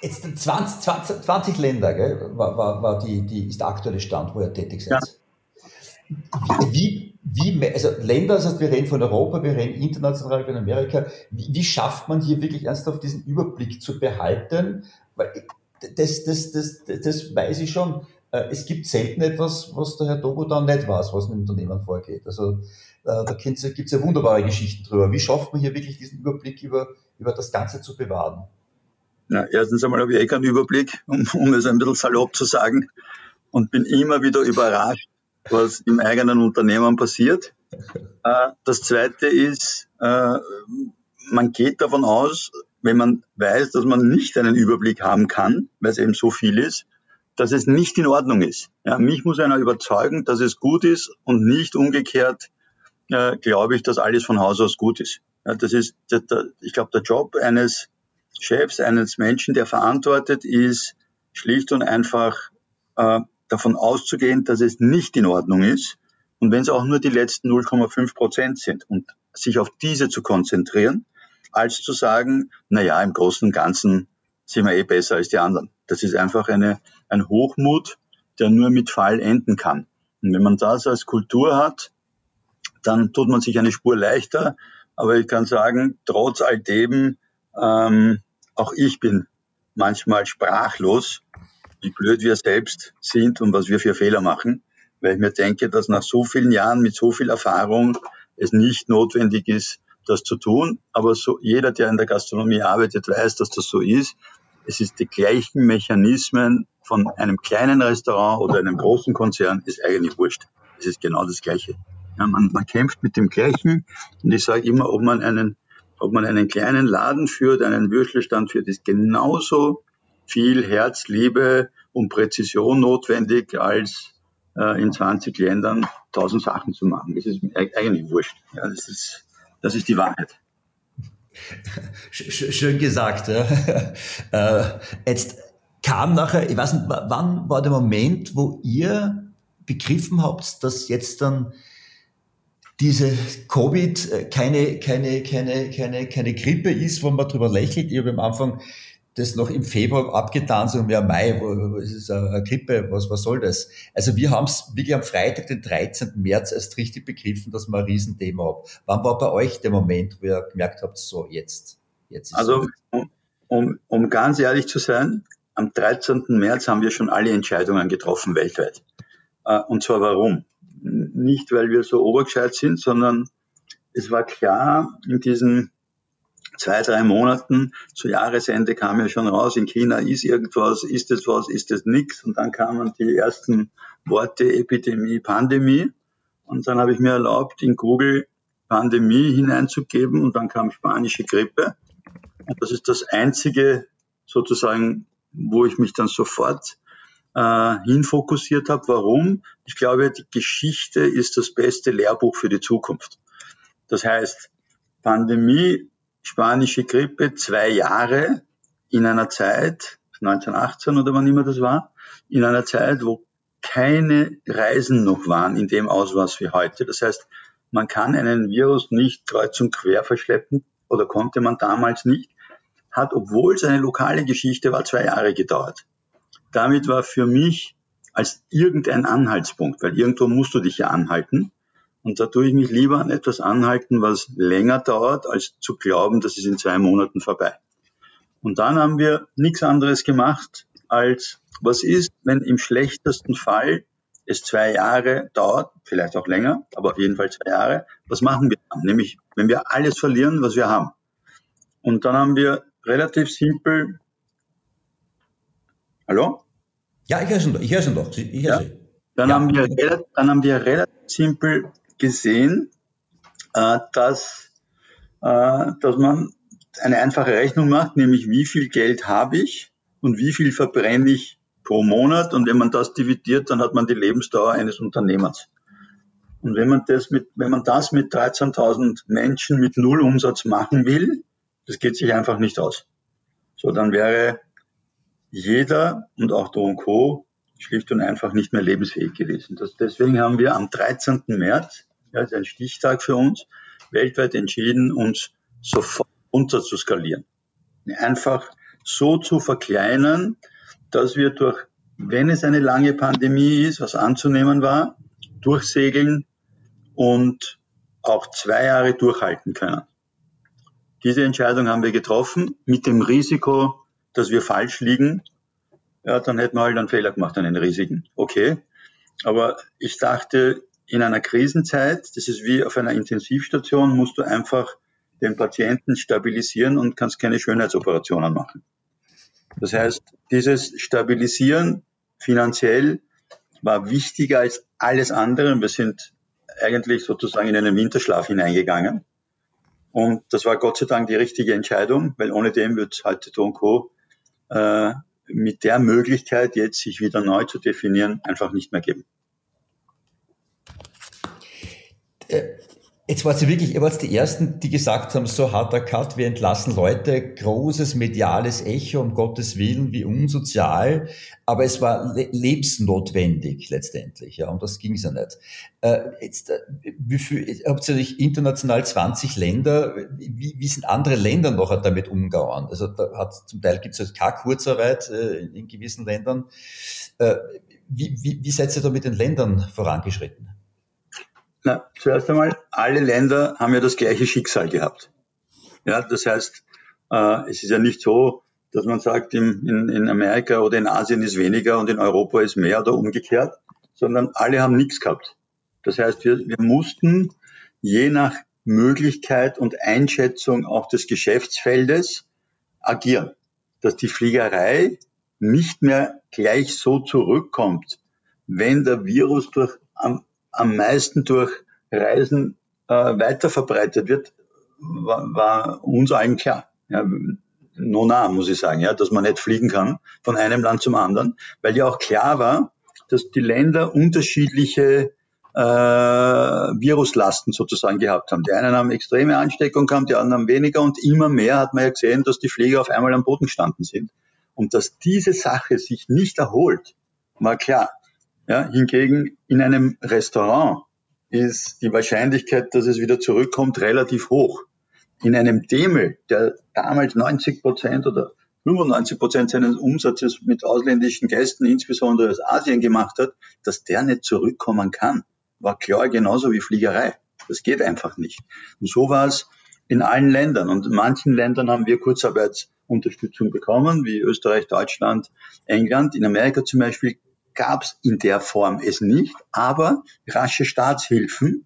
jetzt 20, 20, 20 Länder gell, war, war, war die, die, ist der aktuelle Stand, wo ihr tätig seid. Ja. Wie, wie, also Länder, das heißt, wir reden von Europa, wir reden international, wir reden Amerika. Wie, wie schafft man hier wirklich ernsthaft diesen Überblick zu behalten? Weil das, das, das, das weiß ich schon. Äh, es gibt selten etwas, was der Herr Dogo dann nicht weiß, was im Unternehmen vorgeht. Also äh, da gibt es ja wunderbare Geschichten drüber. Wie schafft man hier wirklich diesen Überblick über, über das Ganze zu bewahren? Ja, erstens einmal habe ich eh keinen Überblick, um, um es ein bisschen salopp zu sagen, und bin immer wieder überrascht, was im eigenen Unternehmen passiert. Äh, das Zweite ist, man geht davon aus, wenn man weiß, dass man nicht einen Überblick haben kann, weil es eben so viel ist, dass es nicht in Ordnung ist. Ja, mich muss einer überzeugen, dass es gut ist und nicht umgekehrt äh, glaube ich, dass alles von Haus aus gut ist. Ja, das ist, der, der, ich glaube, der Job eines Chefs, eines Menschen, der verantwortet, ist schlicht und einfach äh, davon auszugehen, dass es nicht in Ordnung ist. Und wenn es auch nur die letzten 0,5 Prozent sind und sich auf diese zu konzentrieren, als zu sagen, na ja, im Großen und Ganzen sind wir eh besser als die anderen. Das ist einfach eine, ein Hochmut, der nur mit Fall enden kann. Und wenn man das als Kultur hat, dann tut man sich eine Spur leichter. Aber ich kann sagen, trotz all dem, ähm, auch ich bin manchmal sprachlos, wie blöd wir selbst sind und was wir für Fehler machen, weil ich mir denke, dass nach so vielen Jahren mit so viel Erfahrung es nicht notwendig ist, das zu tun. Aber so, jeder, der in der Gastronomie arbeitet, weiß, dass das so ist. Es ist die gleichen Mechanismen von einem kleinen Restaurant oder einem großen Konzern, ist eigentlich wurscht. Es ist genau das Gleiche. Ja, man, man kämpft mit dem Gleichen. Und ich sage immer, ob man einen, ob man einen kleinen Laden führt, einen Würstelstand führt, ist genauso viel Herz, Liebe und Präzision notwendig, als äh, in 20 Ländern tausend Sachen zu machen. Das ist eigentlich wurscht. Ja, das ist, das ist die Wahrheit. Schön gesagt. Ja. <laughs> Äh, jetzt kam nachher, ich weiß nicht, wann war der Moment, wo ihr begriffen habt, dass jetzt dann diese Covid äh, keine, keine, keine, keine, keine Grippe ist, wo man drüber lächelt. Ich habe am Anfang das noch im Februar abgetan, so im Mai, wo, ist es eine Grippe, was, was soll das? Also wir haben es wirklich am Freitag, den 13. März, erst richtig begriffen, dass wir ein Riesenthema haben. Wann war bei euch der Moment, wo ihr gemerkt habt, so jetzt, jetzt Also, um, um, um ganz ehrlich zu sein, am 13. März haben wir schon alle Entscheidungen getroffen weltweit. Äh, und zwar warum? Nicht, weil wir so obergescheit sind, sondern es war klar, in diesen zwei, drei Monaten zu Jahresende kam ja schon raus, in China ist irgendwas, ist es was, ist es nichts. Und dann kamen die ersten Worte Epidemie, Pandemie. Und dann habe ich mir erlaubt, in Google Pandemie hineinzugeben und dann kam spanische Grippe. Und das ist das einzige sozusagen, wo ich mich dann sofort äh, hinfokussiert habe. Warum? Ich glaube, die Geschichte ist das beste Lehrbuch für die Zukunft. Das heißt, Pandemie, spanische Grippe, zwei Jahre in einer Zeit, 1918 oder wann immer das war, in einer Zeit, wo keine Reisen noch waren in dem Ausmaß wie heute. Das heißt, man kann einen Virus nicht kreuz und quer verschleppen oder konnte man damals nicht, hat, obwohl es eine lokale Geschichte war, zwei Jahre gedauert damit war für mich als irgendein Anhaltspunkt, weil irgendwo musst du dich ja anhalten, Und da tue ich mich lieber an etwas anhalten, was länger dauert, als zu glauben, das ist in zwei Monaten vorbei. Und dann haben wir nichts anderes gemacht, als was ist, wenn im schlechtesten Fall es zwei Jahre dauert, vielleicht auch länger, aber auf jeden Fall zwei Jahre. Was machen wir dann? Nämlich, wenn wir alles verlieren, was wir haben. Und dann haben wir relativ simpel. Hallo? Ja, ich höre schon, ich höre schon doch. Ich höre ja. Dann, ja. haben wir, dann haben wir relativ simpel gesehen, äh, dass, äh, dass man eine einfache Rechnung macht, nämlich wie viel Geld habe ich und wie viel verbrenne ich pro Monat. Und wenn man das dividiert, dann hat man die Lebensdauer eines Unternehmers. Und wenn man das mit, wenn man das mit 13.000 Menschen mit Null Umsatz machen will, das geht sich einfach nicht aus. So, dann wäre jeder und auch Do und Co. schlicht und einfach nicht mehr lebensfähig gewesen. Das, deswegen haben wir am 13. März, ja, das ist ein Stichtag für uns, weltweit entschieden, uns sofort runter zu skalieren. Einfach so zu verkleinern, dass wir durch, wenn es eine lange Pandemie ist, was anzunehmen war, durchsegeln und auch zwei Jahre durchhalten können. Diese Entscheidung haben wir getroffen mit dem Risiko, dass wir falsch liegen. Ja, dann hätten wir halt einen Fehler gemacht, einen riesigen. Okay. Aber ich dachte, in einer Krisenzeit, das ist wie auf einer Intensivstation, musst du einfach den Patienten stabilisieren und kannst keine Schönheitsoperationen machen. Das heißt, dieses Stabilisieren finanziell war wichtiger als alles andere. Wir sind eigentlich sozusagen in einen Winterschlaf hineingegangen. Und das war Gott sei Dank die richtige Entscheidung, weil ohne dem wird heute Don Co. Äh, mit der Möglichkeit, jetzt sich wieder neu zu definieren, einfach nicht mehr geben. Jetzt war sie wirklich, ihr wart die Ersten, die gesagt haben, so harter Cut, wir entlassen Leute, großes mediales Echo, um Gottes Willen, wie unsozial, aber es war le lebensnotwendig letztendlich, ja, und das ging ja nicht. Äh, jetzt, äh, wie viel, habt ihr nicht international 20 Länder, wie, wie sind andere Länder noch damit umgegangen? Also da hat, zum Teil gibt es halt keine Kurzarbeit äh, in, in gewissen Ländern. Äh, wie, wie, wie seid ihr da mit den Ländern vorangeschritten? Na, zuerst einmal, alle Länder haben ja das gleiche Schicksal gehabt. Ja, das heißt, äh, es ist ja nicht so, dass man sagt, in, in, in Amerika oder in Asien ist weniger und in Europa ist mehr oder umgekehrt, sondern alle haben nichts gehabt. Das heißt, wir, wir mussten je nach Möglichkeit und Einschätzung auch des Geschäftsfeldes agieren, dass die Fliegerei nicht mehr gleich so zurückkommt, wenn der Virus durch am, meisten durch Reisen äh, weiter verbreitet wird, war, war uns allen klar. Ja, nona, muss ich sagen, ja, dass man nicht fliegen kann von einem Land zum anderen, weil ja auch klar war, dass die Länder unterschiedliche äh, Viruslasten sozusagen gehabt haben. Die einen haben extreme Ansteckung gehabt, die anderen haben weniger und immer mehr hat man ja gesehen, dass die Flieger auf einmal am Boden gestanden sind. Und dass diese Sache sich nicht erholt, war klar. Ja, hingegen in einem Restaurant ist die Wahrscheinlichkeit, dass es wieder zurückkommt, relativ hoch. In einem Demel, der damals 90 Prozent oder 95 Prozent seines Umsatzes mit ausländischen Gästen, insbesondere aus Asien gemacht hat, dass der nicht zurückkommen kann, war klar genauso wie Fliegerei. Das geht einfach nicht. Und so war es in allen Ländern. Und in manchen Ländern haben wir Kurzarbeitsunterstützung bekommen, wie Österreich, Deutschland, England. In Amerika zum Beispiel gab es in der Form es nicht, aber rasche Staatshilfen,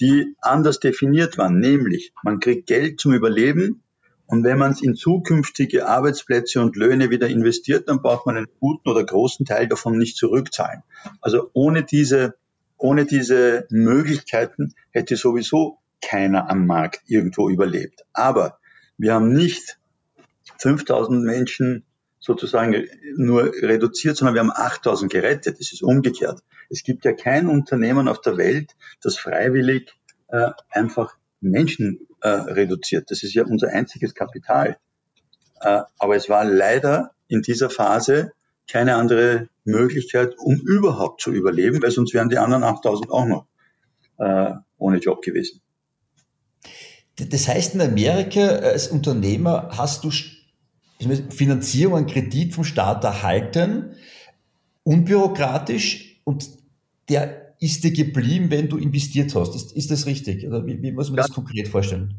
die anders definiert waren, nämlich man kriegt Geld zum Überleben und wenn man es in zukünftige Arbeitsplätze und Löhne wieder investiert, dann braucht man einen guten oder großen Teil davon nicht zurückzahlen. Also ohne diese, ohne diese Möglichkeiten hätte sowieso keiner am Markt irgendwo überlebt. Aber wir haben nicht 5000 Menschen sozusagen nur reduziert, sondern wir haben 8000 gerettet. Das ist umgekehrt. Es gibt ja kein Unternehmen auf der Welt, das freiwillig äh, einfach Menschen äh, reduziert. Das ist ja unser einziges Kapital. Äh, aber es war leider in dieser Phase keine andere Möglichkeit, um überhaupt zu überleben, weil sonst wären die anderen 8000 auch noch äh, ohne Job gewesen. Das heißt, in Amerika als Unternehmer hast du Finanzierung, einen Kredit vom Staat erhalten, unbürokratisch und der ist dir geblieben, wenn du investiert hast. Ist, ist das richtig? Oder wie, wie muss man ganz, das konkret vorstellen?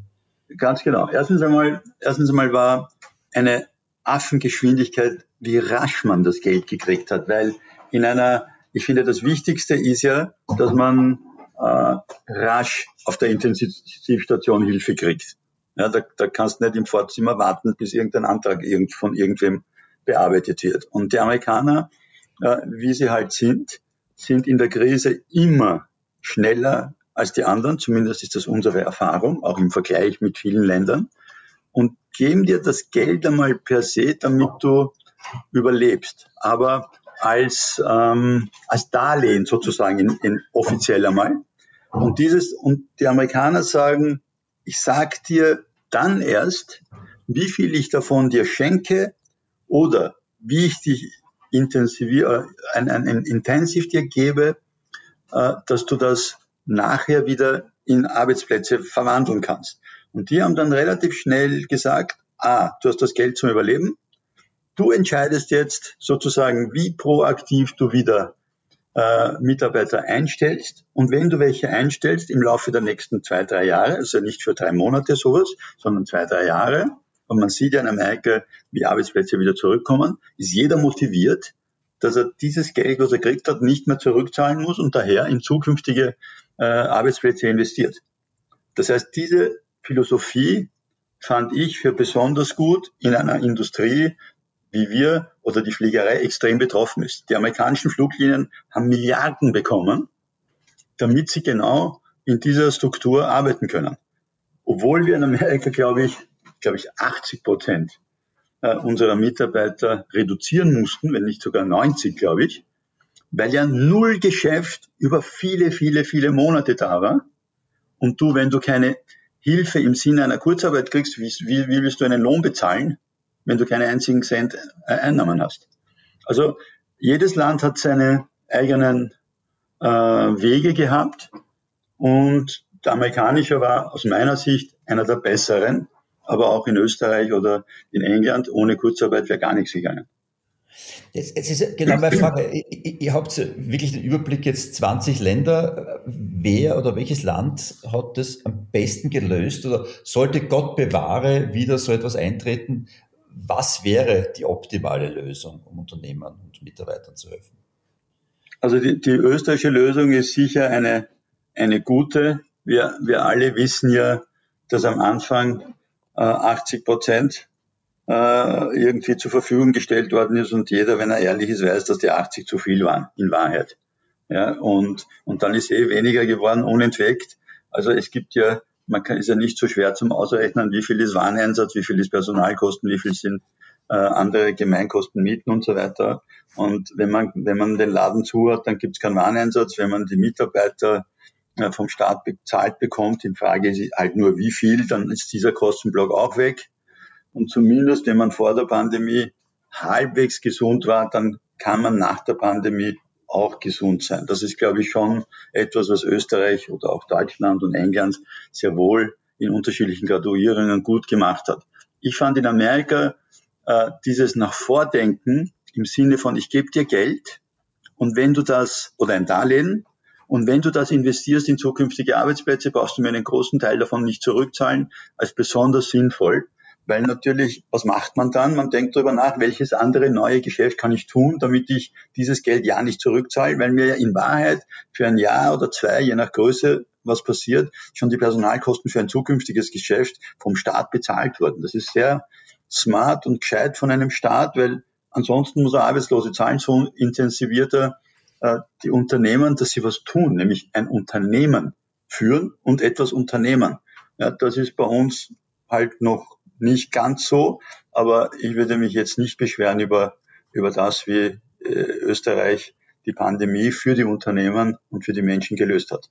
Ganz genau. Erstens einmal, erstens einmal war eine Affengeschwindigkeit, wie rasch man das Geld gekriegt hat, weil in einer, ich finde, das Wichtigste ist ja, dass man äh, rasch auf der Intensivstation Hilfe kriegt. Ja, da, da kannst du nicht im Vorzimmer warten, bis irgendein Antrag irgend, von irgendwem bearbeitet wird. Und die Amerikaner, äh, wie sie halt sind, sind in der Krise immer schneller als die anderen, zumindest ist das unsere Erfahrung, auch im Vergleich mit vielen Ländern, und geben dir das Geld einmal per se, damit du überlebst. Aber als, ähm, als Darlehen sozusagen in, in offiziell einmal. Und dieses, und die Amerikaner sagen, ich sag dir dann erst, wie viel ich davon dir schenke oder wie ich dich intensiviere, äh, ein, ein, ein Intensiv dir gebe, äh, dass du das nachher wieder in Arbeitsplätze verwandeln kannst. Und die haben dann relativ schnell gesagt, ah, du hast das Geld zum Überleben. Du entscheidest jetzt sozusagen, wie proaktiv du wieder äh, Mitarbeiter einstellst. Und wenn du welche einstellst im Laufe der nächsten zwei, drei Jahre, also nicht für drei Monate sowas, sondern zwei, drei Jahre, und man sieht ja in Amerika, wie Arbeitsplätze wieder zurückkommen, ist jeder motiviert, dass er dieses Geld, was er gekriegt hat, nicht mehr zurückzahlen muss und daher in zukünftige äh, Arbeitsplätze investiert. Das heißt, diese Philosophie fand ich für besonders gut in einer Industrie, wie wir oder die Fliegerei extrem betroffen ist. Die amerikanischen Fluglinien haben Milliarden bekommen, damit sie genau in dieser Struktur arbeiten können. Obwohl wir in Amerika, glaube ich, glaube ich, 80 Prozent äh, unserer Mitarbeiter reduzieren mussten, wenn nicht sogar 90, glaube ich, weil ja null Geschäft über viele, viele, viele Monate da war. Und du, wenn du keine Hilfe im Sinne einer Kurzarbeit kriegst, wie, wie, wie willst du einen Lohn bezahlen, wenn du keine einzigen Cent äh, Einnahmen hast? Also jedes Land hat seine eigenen äh, Wege gehabt und der amerikanische war aus meiner Sicht einer der besseren, aber auch in Österreich oder in England ohne Kurzarbeit wäre gar nichts gegangen. Jetzt ist genau meine Frage. Ihr habt wirklich den Überblick jetzt 20 Länder. Wer oder welches Land hat das am besten gelöst oder sollte Gott bewahre wieder so etwas eintreten? Was wäre die optimale Lösung, um Unternehmern und Mitarbeitern zu helfen? Also die, die österreichische Lösung ist sicher eine, eine gute. Wir, wir alle wissen ja, dass am Anfang äh, 80 Prozent äh, irgendwie zur Verfügung gestellt worden ist und jeder, wenn er ehrlich ist, weiß, dass die 80 zu viel waren, in Wahrheit. Ja, und, und dann ist eh weniger geworden, unentwegt. Also es gibt ja, man kann, ist ja nicht so schwer zum Ausrechnen, wie viel ist Wareneinsatz, wie viel ist Personalkosten, wie viel sind äh, andere Gemeinkosten, Mieten und so weiter. Und wenn man, wenn man den Laden zu hat, dann gibt es keinen Wareneinsatz. Wenn man die Mitarbeiter äh, vom Staat bezahlt bekommt, die Frage ist halt nur wie viel, dann ist dieser Kostenblock auch weg. Und zumindest, wenn man vor der Pandemie halbwegs gesund war, dann kann man nach der Pandemie auch gesund sein. Das ist, glaube ich, schon etwas, was Österreich oder auch Deutschland und England sehr wohl in unterschiedlichen Graduierungen gut gemacht hat. Ich fand in Amerika äh, dieses nach Vordenken im Sinne von, ich gebe dir Geld und wenn du das, oder ein Darlehen, und wenn du das investierst in zukünftige Arbeitsplätze, brauchst du mir einen großen Teil davon nicht zurückzahlen, als besonders sinnvoll. Weil natürlich, was macht man dann? Man denkt darüber nach, welches andere neue Geschäft kann ich tun, damit ich dieses Geld ja nicht zurückzahle, weil mir ja in Wahrheit für ein Jahr oder zwei, je nach Größe, was passiert, schon die Personalkosten für ein zukünftiges Geschäft vom Staat bezahlt wurden. Das ist sehr smart und gescheit von einem Staat, weil ansonsten muss er Arbeitslose zahlen, so intensiviert er äh, die Unternehmen, dass sie was tun, nämlich ein Unternehmen führen und etwas unternehmen. Ja, das ist bei uns halt noch nicht ganz so, aber ich würde mich jetzt nicht beschweren über, über das, wie äh, Österreich die Pandemie für die Unternehmen und für die Menschen gelöst hat.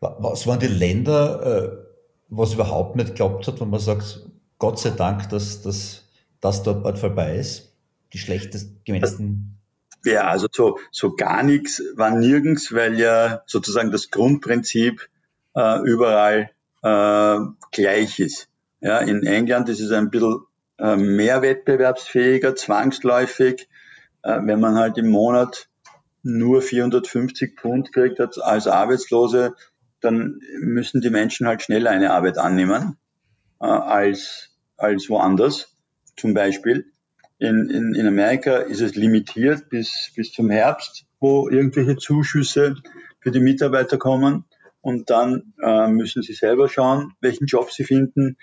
Was waren die Länder, äh, was überhaupt nicht geklappt hat, wenn man sagt, Gott sei Dank, dass, dass das dort bald vorbei ist? Die schlechtest gemessen. Ja, also so, so gar nichts war nirgends, weil ja sozusagen das Grundprinzip äh, überall äh, gleich ist. Ja, in England ist es ein bisschen äh, mehr wettbewerbsfähiger, zwangsläufig, äh, wenn man halt im Monat nur 450 Pfund kriegt als Arbeitslose, dann müssen die Menschen halt schneller eine Arbeit annehmen äh, als, als woanders. Zum Beispiel in, in, in Amerika ist es limitiert bis, bis zum Herbst, wo irgendwelche Zuschüsse für die Mitarbeiter kommen. Und dann äh, müssen sie selber schauen, welchen Job sie finden.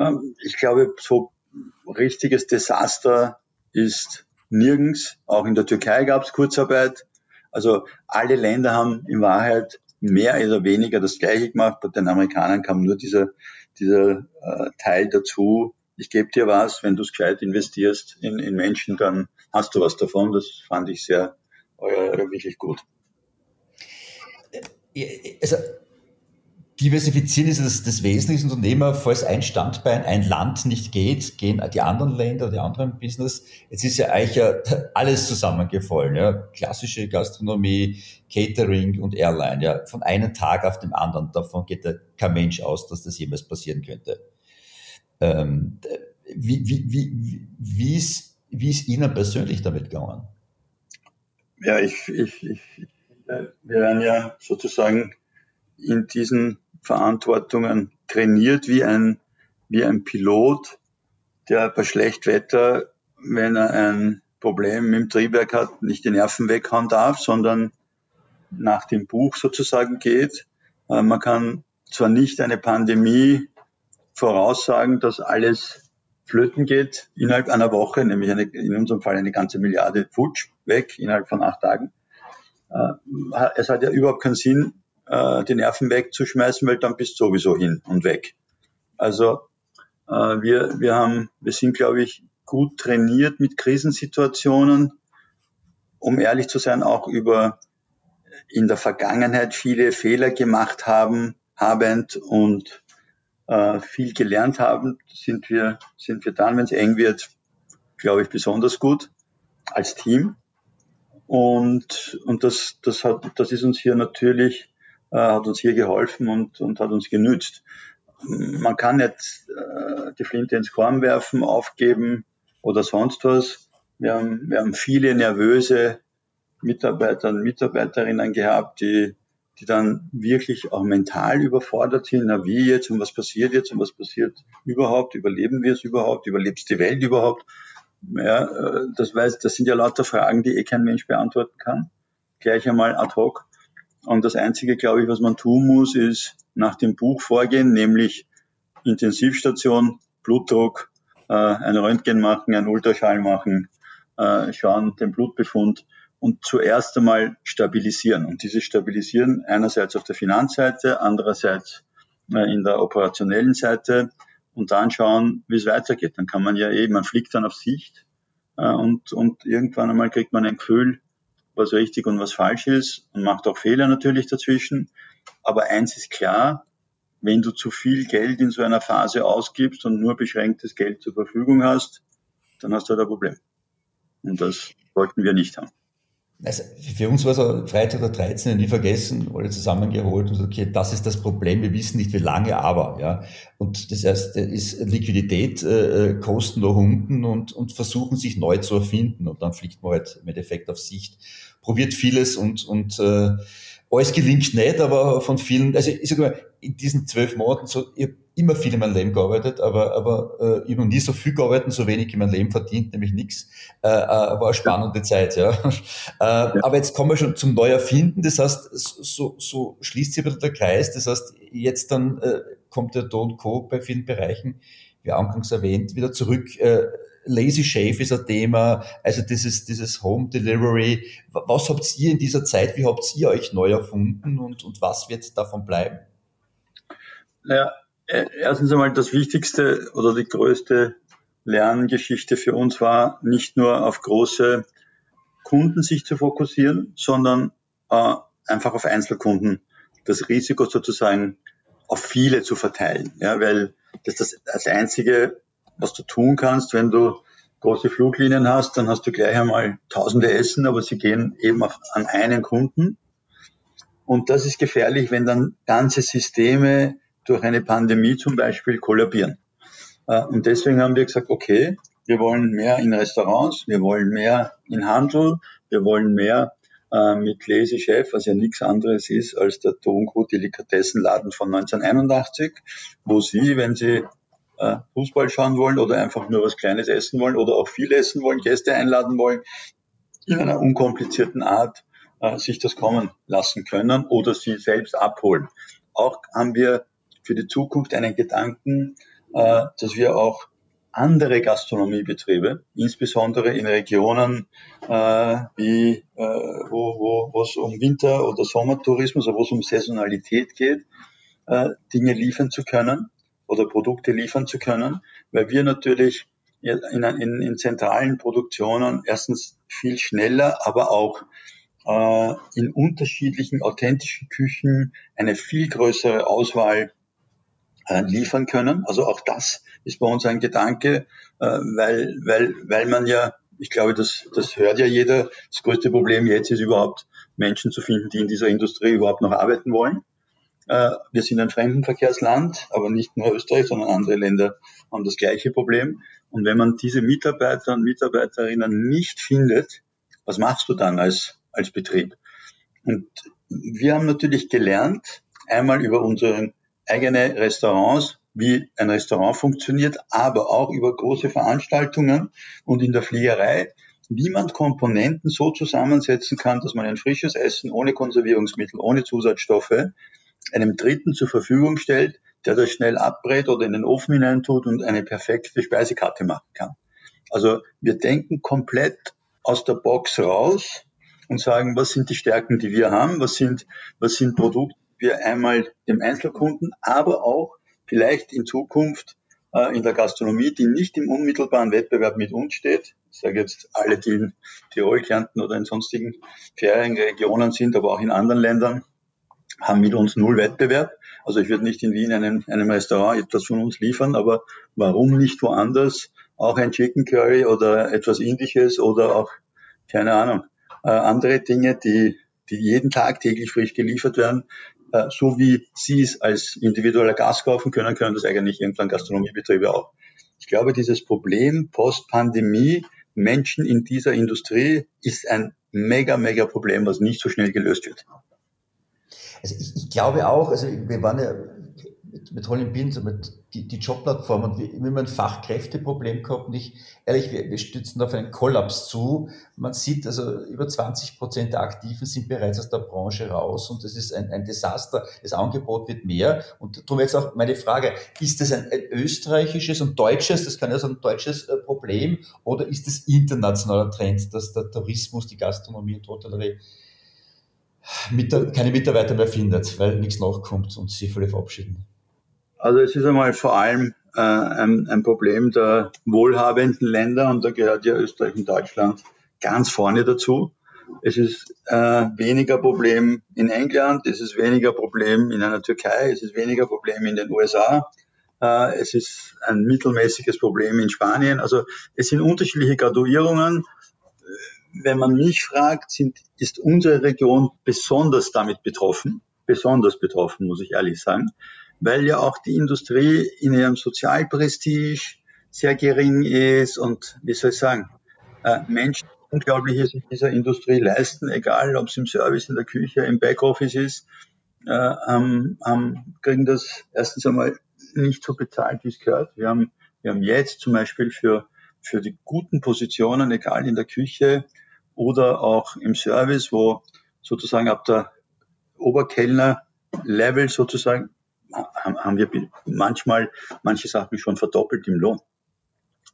Ähm, ich glaube, so richtiges Desaster ist nirgends. Auch in der Türkei gab es Kurzarbeit. Also alle Länder haben in Wahrheit mehr oder weniger das Gleiche gemacht. Bei den Amerikanern kam nur dieser, dieser äh, Teil dazu. Ich gebe dir was, wenn du es gescheit investierst in, in Menschen, dann hast du was davon. Das fand ich sehr äh, wirklich gut. Also Diversifizieren ist das, das Wesentliche Unternehmer, falls ein Standbein, ein Land nicht geht, gehen die anderen Länder, die anderen Business. Jetzt ist ja eigentlich alles zusammengefallen, ja. Klassische Gastronomie, Catering und Airline, ja. Von einem Tag auf den anderen. Davon geht ja kein Mensch aus, dass das jemals passieren könnte. Ähm, wie, wie, wie, wie, ist, wie ist Ihnen persönlich damit gegangen? Ja, ich, ich, ich, wir werden ja sozusagen in diesen Verantwortungen trainiert wie ein, wie ein Pilot, der bei Schlechtwetter, wenn er ein Problem im Triebwerk hat, nicht die Nerven weghauen darf, sondern nach dem Buch sozusagen geht. Äh, man kann zwar nicht eine Pandemie voraussagen, dass alles flöten geht innerhalb einer Woche, nämlich eine, in unserem Fall eine ganze Milliarde Futsch weg innerhalb von acht Tagen. Äh, es hat ja überhaupt keinen Sinn, äh, die Nerven wegzuschmeißen, weil dann bist du sowieso hin und weg. Also äh, wir, wir haben, wir sind, glaube ich, gut trainiert mit Krisensituationen, um ehrlich zu sein, auch über in der Vergangenheit viele Fehler gemacht haben, habend und äh, viel gelernt haben, sind wir, sind wir dann, wenn es eng wird, glaube ich, besonders gut als Team. Und, und das, das, hat, das ist uns hier natürlich äh, hat uns hier geholfen und, und hat uns genützt. Man kann nicht äh, die Flinte ins Korn werfen, aufgeben oder sonst was. Wir haben, wir haben viele nervöse Mitarbeiter und Mitarbeiterinnen gehabt, die, die dann wirklich auch mental überfordert sind. Na, wie jetzt und was passiert jetzt und was passiert überhaupt? Überleben wir es überhaupt? Überlebt die Welt überhaupt? Ja, äh, das, weiß, das sind ja lauter Fragen, die eh kein Mensch beantworten kann. Gleich einmal ad hoc. Und das Einzige, glaube ich, was man tun muss, ist nach dem Buch vorgehen, nämlich Intensivstation, Blutdruck, äh, ein Röntgen machen, ein Ultraschall machen, äh, schauen, den Blutbefund und zuerst einmal stabilisieren. Und dieses Stabilisieren einerseits auf der Finanzseite, andererseits äh, in der operationellen Seite und dann schauen, wie es weitergeht. Dann kann man ja eben, man fliegt dann auf Sicht äh, und, und irgendwann einmal kriegt man ein Gefühl, was richtig und was falsch ist und macht auch Fehler natürlich dazwischen. Aber eins ist klar, wenn du zu viel Geld in so einer Phase ausgibst und nur beschränktes Geld zur Verfügung hast, dann hast du halt ein Problem. Und das wollten wir nicht haben. Also für uns war so Freitag der 13. nie vergessen, alle zusammengeholt und so, okay, das ist das Problem, wir wissen nicht wie lange, aber, ja. Und das erste ist Liquidität, äh, äh, Kosten nach unten und, und versuchen sich neu zu erfinden und dann fliegt man halt mit Effekt auf Sicht probiert vieles und, und äh, alles gelingt nicht, aber von vielen, also ich sage mal, in diesen zwölf Monaten so, ich immer viel in meinem Leben gearbeitet, aber, aber äh, ich habe noch nie so viel gearbeitet, so wenig in meinem Leben verdient, nämlich nichts. Äh, äh, war eine spannende Zeit, ja. <laughs> Äh, ja. Aber jetzt kommen wir schon zum Neuerfinden, das heißt, so, so schließt sich wieder der Kreis, das heißt, jetzt dann äh, kommt der Don Co. bei vielen Bereichen, wie anfangs erwähnt, wieder zurück. Äh, Lazy Shave ist ein Thema, also dieses, dieses Home Delivery. Was habt ihr in dieser Zeit, wie habt ihr euch neu erfunden und, und was wird davon bleiben? Naja, erstens einmal das Wichtigste oder die größte Lerngeschichte für uns war, nicht nur auf große Kunden sich zu fokussieren, sondern äh, einfach auf Einzelkunden. Das Risiko sozusagen auf viele zu verteilen. Ja, weil das ist das, das einzige was du tun kannst, wenn du große Fluglinien hast, dann hast du gleich einmal tausende Essen, aber sie gehen eben auf, an einen Kunden. Und das ist gefährlich, wenn dann ganze Systeme durch eine Pandemie zum Beispiel kollabieren. Äh, und deswegen haben wir gesagt, okay, wir wollen mehr in Restaurants, wir wollen mehr in Handel, wir wollen mehr äh, mit Lazy Chef, was ja nichts anderes ist als der Tongut Delikatessenladen von 1981, wo Sie, wenn Sie äh, Fußball schauen wollen oder einfach nur was Kleines essen wollen oder auch viel essen wollen, Gäste einladen wollen, in einer unkomplizierten Art sich das kommen lassen können oder sie selbst abholen. Auch haben wir für die Zukunft einen Gedanken, äh, dass wir auch andere Gastronomiebetriebe, insbesondere in Regionen äh, wie äh, wo, wo, es um Winter- oder Sommertourismus, also wo es um Saisonalität geht, äh, Dinge liefern zu können oder Produkte liefern zu können, weil wir natürlich in, in, in zentralen Produktionen erstens viel schneller, aber auch äh, in unterschiedlichen authentischen Küchen eine viel größere Auswahl liefern können. Also auch das ist bei uns ein Gedanke, äh, weil, weil, weil man ja, ich glaube, das, das hört ja jeder, das größte Problem jetzt ist überhaupt Menschen zu finden, die in dieser Industrie überhaupt noch arbeiten wollen. Äh, wir sind ein Fremdenverkehrsland, aber nicht nur Österreich, sondern andere Länder haben das gleiche Problem. Und wenn man diese Mitarbeiter und Mitarbeiterinnen nicht findet, was machst du dann als, als Betrieb? Und wir haben natürlich gelernt, einmal über unsere eigene Restaurants, wie ein Restaurant funktioniert, aber auch über große Veranstaltungen und in der Fliegerei, wie man Komponenten so zusammensetzen kann, dass man ein frisches Essen ohne Konservierungsmittel, ohne Zusatzstoffe einem Dritten zur Verfügung stellt, der das schnell abbrät oder in den Ofen hineintut und eine perfekte Speisekarte machen kann. Also wir denken komplett aus der Box raus und sagen, was sind die Stärken, die wir haben, was sind, was sind Produkte, wir einmal dem Einzelkunden, aber auch vielleicht in Zukunft äh, in der Gastronomie, die nicht im unmittelbaren Wettbewerb mit uns steht. Ich sage jetzt alle, die in Tirol, Kärnten oder in sonstigen Ferienregionen sind, aber auch in anderen Ländern, haben mit uns null Wettbewerb. Also ich würde nicht in Wien einem, einem Restaurant etwas von uns liefern, aber warum nicht woanders auch ein Chicken Curry oder etwas Indisches oder auch, keine Ahnung, äh, andere Dinge, die, die jeden Tag täglich frisch geliefert werden, äh, so wie Sie es als individueller Gast kaufen können, können das eigentlich irgendwann Gastronomiebetriebe auch. Ich glaube, dieses Problem Post-Pandemie, Menschen in dieser Industrie ist ein mega, mega Problem, was nicht so schnell gelöst wird. Also ich, ich glaube auch, also wir waren ja mit, mit Holland Beans, mit die, die Jobplattform und wir, haben ein Fachkräfteproblem gehabt und ich, ehrlich, wir, wir stützen auf einen Kollaps zu. Man sieht also, über 20 Prozent der Aktiven sind bereits aus der Branche raus und das ist ein, ein Desaster. Das Angebot wird mehr und darum jetzt auch meine Frage, ist das ein, ein österreichisches und deutsches, das kann ja so ein deutsches äh, Problem oder ist das internationaler Trend, dass der Tourismus, die Gastronomie und Hotellerie keine Mitarbeiter mehr findet, weil nichts nachkommt und sie völlig verabschieden? Also es ist einmal vor allem äh, ein, ein, Problem der wohlhabenden Länder und da gehört ja Österreich und Deutschland ganz vorne dazu. Es ist äh, weniger Problem in England, es ist weniger Problem in einer Türkei, es ist weniger Problem in den USA, äh, es ist ein mittelmäßiges Problem in Spanien. Also es sind unterschiedliche Graduierungen. Wenn man mich fragt, sind, ist unsere Region besonders damit betroffen, besonders betroffen, muss ich ehrlich sagen weil ja auch die Industrie in ihrem Sozialprestige sehr gering ist und wie soll ich sagen, äh, Menschen Unglaubliches in dieser Industrie leisten, egal ob es im Service, in der Küche, im Backoffice ist, äh, ähm, ähm, kriegen das erstens einmal nicht so bezahlt, wie es gehört. Wir haben, wir haben jetzt zum Beispiel für, für die guten Positionen, egal in der Küche oder auch im Service, wo sozusagen ab der Oberkellner Level sozusagen haben wir manchmal manche Sachen schon verdoppelt im Lohn,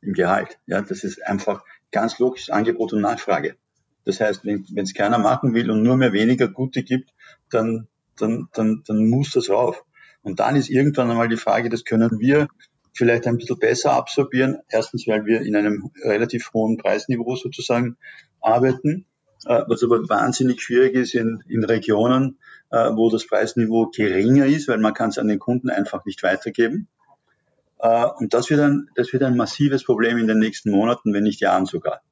im Gehalt. Ja, das ist einfach ganz logisch Angebot und Nachfrage. Das heißt, wenn es keiner machen will und nur mehr weniger Gute gibt, dann, dann, dann, dann muss das rauf. Und dann ist irgendwann einmal die Frage, das können wir vielleicht ein bisschen besser absorbieren. Erstens, weil wir in einem relativ hohen Preisniveau sozusagen arbeiten, was aber wahnsinnig schwierig ist in, in Regionen, äh, wo das Preisniveau geringer ist, weil man kann es an den Kunden einfach nicht weitergeben. Äh, und das wird, ein, das wird ein massives Problem in den nächsten Monaten, wenn nicht Jahren sogar.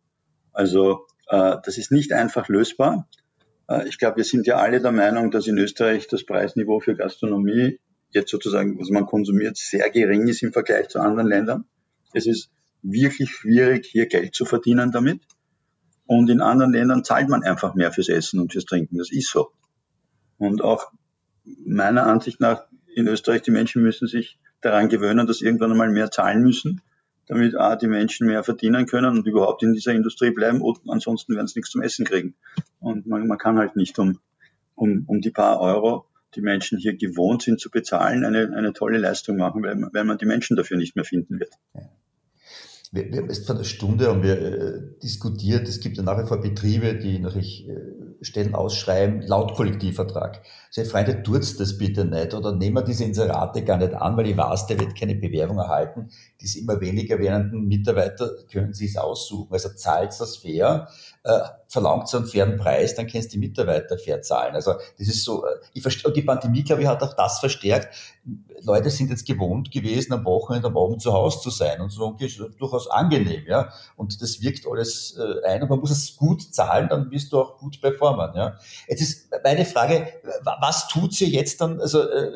Also äh, das ist nicht einfach lösbar. Ich glaube, wir sind ja alle der Meinung, dass in Österreich das Preisniveau für Gastronomie jetzt sozusagen, was man konsumiert, sehr gering ist im Vergleich zu anderen Ländern. Es ist wirklich schwierig, hier Geld zu verdienen damit. Und in anderen Ländern zahlt man einfach mehr fürs Essen und fürs Trinken. Das ist so. Und auch meiner Ansicht nach in Österreich, die Menschen müssen sich daran gewöhnen, dass irgendwann einmal mehr zahlen müssen, damit A, die Menschen mehr verdienen können und überhaupt in dieser Industrie bleiben. Und ansonsten werden sie nichts zum Essen kriegen. Und man, man kann halt nicht um, um, um die paar Euro, die Menschen hier gewohnt sind zu bezahlen, eine, eine tolle Leistung machen, weil, weil man die Menschen dafür nicht mehr finden wird. Wir, wir haben erst vor einer Stunde haben wir äh, diskutiert, es gibt ja nach wie vor Betriebe, die natürlich äh, Stellen ausschreiben, laut Kollektivvertrag. Sehr Freunde, tut's das bitte nicht oder nehmen wir diese Inserate gar nicht an, weil ich weiß, der wird keine Bewerbung erhalten. Diese immer weniger werdenden Mitarbeiter können sie es aussuchen. Also zahlt das fair, äh, verlangt so einen fairen Preis, dann kannst du die Mitarbeiter fair zahlen. Also das ist so, äh, ich verstehe, die Pandemie, glaube ich, hat auch das verstärkt. Leute sind jetzt gewohnt gewesen, am Wochenende, am Abend zu Hause zu sein und so ist durchaus angenehm, ja. Und das wirkt alles äh, ein und man muss es gut zahlen, dann wirst du auch gut performen, ja. Jetzt ist meine Frage, was tut sie jetzt dann, also, äh,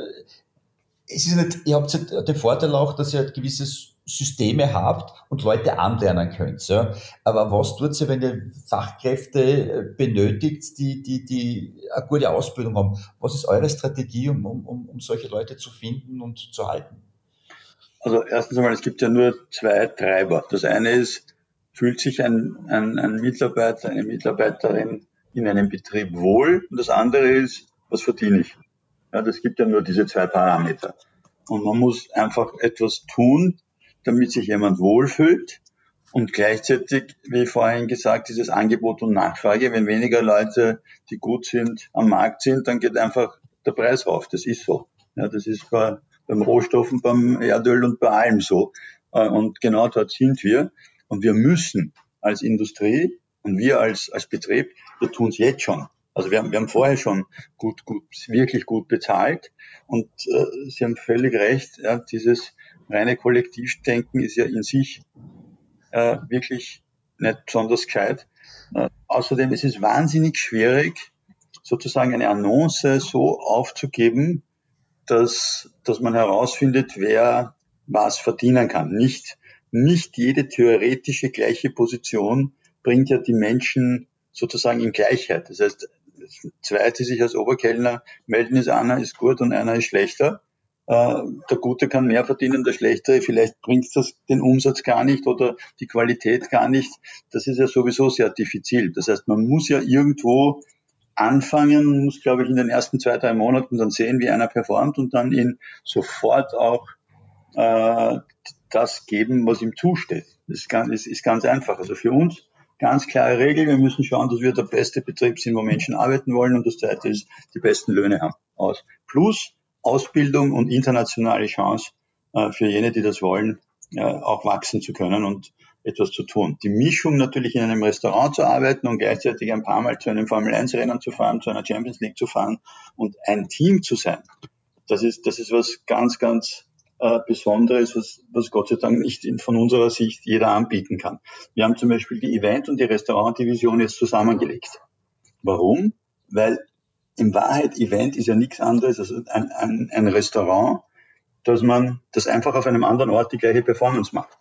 es ist nicht, ihr habt den Vorteil auch, dass ihr ein gewisses Systeme habt und Leute anlernen könnt. Ja. Aber was tut ihr, wenn ihr Fachkräfte äh, benötigt, die, die, die eine gute Ausbildung haben? Was ist eure Strategie, um, um, um solche Leute zu finden und zu halten? Also erstens einmal, es gibt ja nur zwei Treiber. Das eine ist, fühlt sich ein, ein, ein Mitarbeiter, eine Mitarbeiterin in einem Betrieb wohl und das andere ist, was verdiene ich? Ja, das gibt ja nur diese zwei Parameter. Und man muss einfach etwas tun, damit sich jemand wohlfühlt. Und gleichzeitig, wie vorhin gesagt, dieses Angebot und Nachfrage. Wenn weniger Leute, die gut sind, am Markt sind, dann geht einfach der Preis rauf. Das ist so. Ja, das ist bei, beim Rohstoffen, beim Erdöl und bei allem so. Äh, und genau dort sind wir. Und wir müssen als Industrie und wir als, als Betrieb, wir tun es jetzt schon. Also wir haben, wir haben vorher schon gut, gut, wirklich gut bezahlt. Und äh, Sie haben völlig recht, ja, dieses reine Kollektivdenken ist ja in sich äh, wirklich nicht besonders gescheit. Äh, außerdem ist es wahnsinnig schwierig, sozusagen eine Annonce so aufzugeben, dass, dass man herausfindet, wer was verdienen kann. Nicht, nicht jede theoretische gleiche Position bringt ja die Menschen sozusagen in Gleichheit. Das heißt, zwei, die sich als Oberkellner melden, ist einer ist gut und einer ist schlechter. Äh, der Gute kann mehr verdienen, der Schlechtere, vielleicht bringt das den Umsatz gar nicht oder die Qualität gar nicht. Das ist ja sowieso sehr diffizil. Das heißt, man muss ja irgendwo anfangen, muss, glaube ich, in den ersten zwei, drei Monaten dann sehen, wie einer performt und dann ihn sofort auch äh, das geben, was ihm zusteht. Das ist ganz, ist ganz einfach. Also für uns ganz klare Regel, wir müssen schauen, dass wir der beste Betrieb sind, wo Menschen arbeiten wollen und das zweite ist, die besten Löhne haben. Aus. Plus Ausbildung und internationale Chance äh, für jene, die das wollen, äh, auch wachsen zu können und etwas zu tun. Die Mischung natürlich in einem Restaurant zu arbeiten und gleichzeitig ein paar Mal zu einem Formel-1-Rennen zu fahren, zu einer Champions League zu fahren und ein Team zu sein, das ist, das ist was ganz, ganz äh, Besonderes, was, was Gott sei Dank nicht in, von unserer Sicht jeder anbieten kann. Wir haben zum Beispiel die Event- und die Restaurant-Division jetzt zusammengelegt. Warum? Weil in Wahrheit Event ist ja nichts anderes als ein, ein, ein Restaurant, dass man das einfach auf einem anderen Ort die gleiche Performance macht.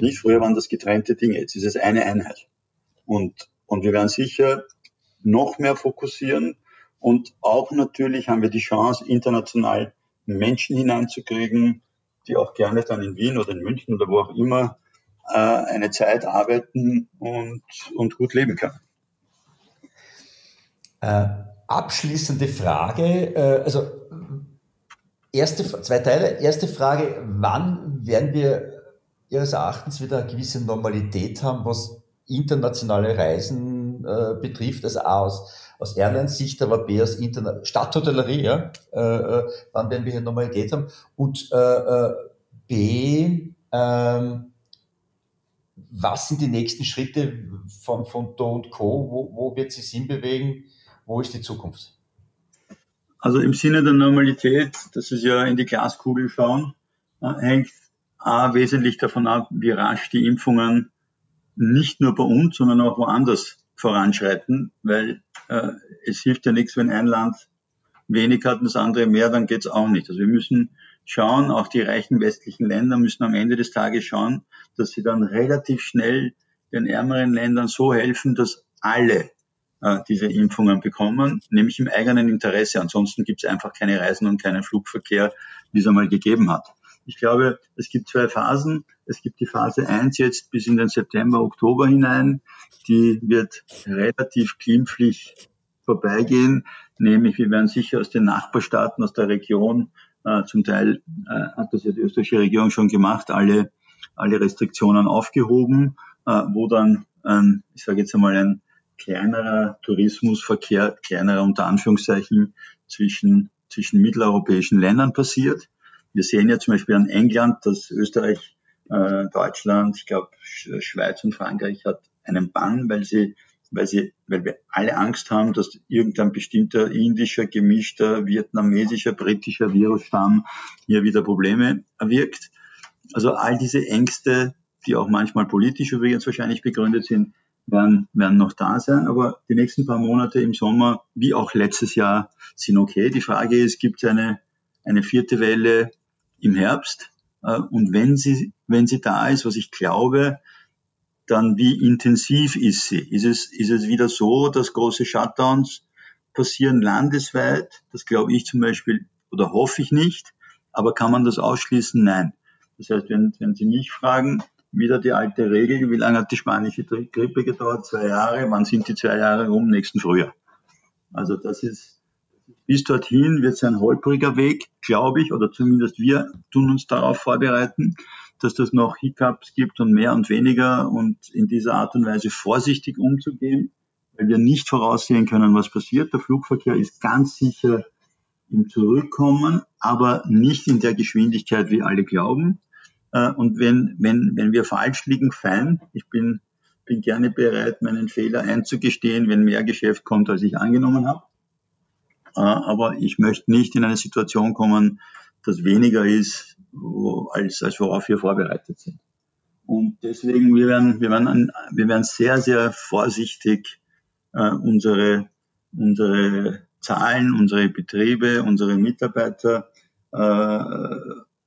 Nicht früher waren das getrennte Dinge, jetzt ist es eine Einheit. Und, und wir werden sicher noch mehr fokussieren und auch natürlich haben wir die Chance, international Menschen hineinzukriegen, die auch gerne dann in Wien oder in München oder wo auch immer äh, eine Zeit arbeiten und, und gut leben können. Äh, abschließende Frage, äh, also erste, zwei Teile. Erste Frage, wann werden wir Ihres Erachtens wieder eine gewisse Normalität haben, was internationale Reisen äh, betrifft, also A aus, aus Airlines-Sicht, aber B aus Interna Stadthotellerie, ja, äh, äh, wann werden wir hier Normalität haben und äh, äh, B, ähm, was sind die nächsten Schritte von, von Do und Co., wo, wo wird sich hinbewegen? Wo ist die Zukunft? Also im Sinne der Normalität, das ist ja in die Glaskugel schauen, äh, hängt A, wesentlich davon ab, wie rasch die Impfungen nicht nur bei uns, sondern auch woanders voranschreiten, weil äh, es hilft ja nichts, wenn ein Land wenig hat und das andere mehr, dann geht's auch nicht. Also wir müssen schauen, auch die reichen westlichen Länder müssen am Ende des Tages schauen, dass sie dann relativ schnell den ärmeren Ländern so helfen, dass alle äh, diese Impfungen bekommen, nämlich im eigenen Interesse. Ansonsten gibt es einfach keine Reisen und keinen Flugverkehr, wie es einmal gegeben hat. Ich glaube, es gibt zwei Phasen. Es gibt die Phase 1 jetzt bis in den September, Oktober hinein. Die wird relativ glimpflich vorbeigehen, nämlich wir werden sicher aus den Nachbarstaaten, aus der Region, äh, zum Teil äh, hat das ja die österreichische Regierung schon gemacht, alle, alle Restriktionen aufgehoben, äh, wo dann, ähm, ich sage jetzt einmal, ein kleinerer Tourismusverkehr, kleinerer unter Anführungszeichen, zwischen, zwischen mitteleuropäischen Ländern passiert. Wir sehen ja zum Beispiel an England, dass Österreich, äh, Deutschland, ich glaube Schweiz und Frankreich hat einen Bann, weil sie, weil sie, weil wir alle Angst haben, dass irgendein bestimmter indischer, gemischter, vietnamesischer, britischer Virusstamm hier wieder Probleme erwirkt. Also all diese Ängste, die auch manchmal politisch übrigens wahrscheinlich begründet sind, werden, werden noch da sein. Aber die nächsten paar Monate im Sommer, wie auch letztes Jahr, sind okay. Die Frage ist, gibt es eine, eine vierte Welle? im Herbst. Äh, und wenn sie, wenn sie da ist, was ich glaube, dann wie intensiv ist sie? Ist es, ist es wieder so, dass große Shutdowns passieren landesweit? Das glaube ich zum Beispiel oder hoffe ich nicht. Aber kann man das ausschließen? Nein. Das heißt, wenn, wenn Sie mich fragen, wieder die alte Regel, wie lange hat die spanische Grippe gedauert? Zwei Jahre. Wann sind die zwei Jahre rum? Nächsten Frühjahr. Also das ist, bis dorthin wird es ein holpriger Weg, glaube ich, oder zumindest wir tun uns darauf vorbereiten, dass das noch Hiccups gibt und mehr und weniger und in dieser Art und Weise vorsichtig umzugehen, weil wir nicht voraussehen können, was passiert. Der Flugverkehr ist ganz sicher im Zurückkommen, aber nicht in der Geschwindigkeit, wie alle glauben. Äh, und wenn, wenn, wenn wir falsch liegen, fein. Ich bin, bin gerne bereit, meinen Fehler einzugestehen, wenn mehr Geschäft kommt, als ich angenommen habe. Äh, aber ich möchte nicht in eine Situation kommen, dass weniger ist, als, als worauf wir vorbereitet sind. Und deswegen, wir werden, wir werden, wir werden sehr, sehr vorsichtig äh, unsere, unsere Zahlen, unsere Betriebe, unsere Mitarbeiter äh,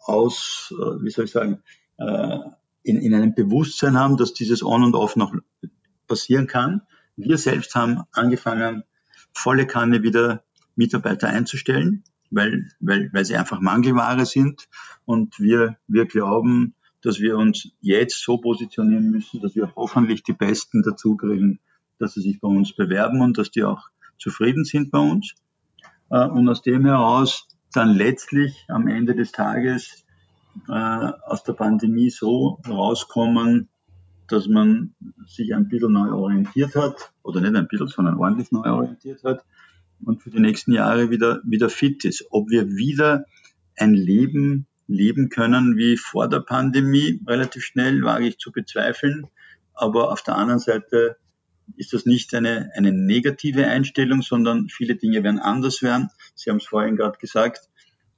aus, äh, wie soll ich sagen, äh, in, in einem Bewusstsein haben, dass dieses On und Off noch passieren kann. Wir selbst haben angefangen, volle Kanne wieder Mitarbeiter einzustellen, weil, weil, weil sie einfach Mangelware sind. Und wir, wir glauben, dass wir uns jetzt so positionieren müssen, dass wir hoffentlich die Besten dazu kriegen, dass sie sich bei uns bewerben und dass die auch zufrieden sind bei uns. Äh, und aus dem heraus dann letztlich am Ende des Tages äh, aus der Pandemie so rauskommen, dass man sich ein bisschen neu orientiert hat, oder nicht ein bisschen, sondern ordentlich neu orientiert hat und für die nächsten Jahre wieder, wieder fit ist. Ob wir wieder ein Leben leben können wie vor der Pandemie, relativ schnell, wage ich zu bezweifeln. Aber auf der anderen Seite ist das nicht eine, eine negative Einstellung, sondern viele Dinge werden anders werden. Sie haben es vorhin gerade gesagt.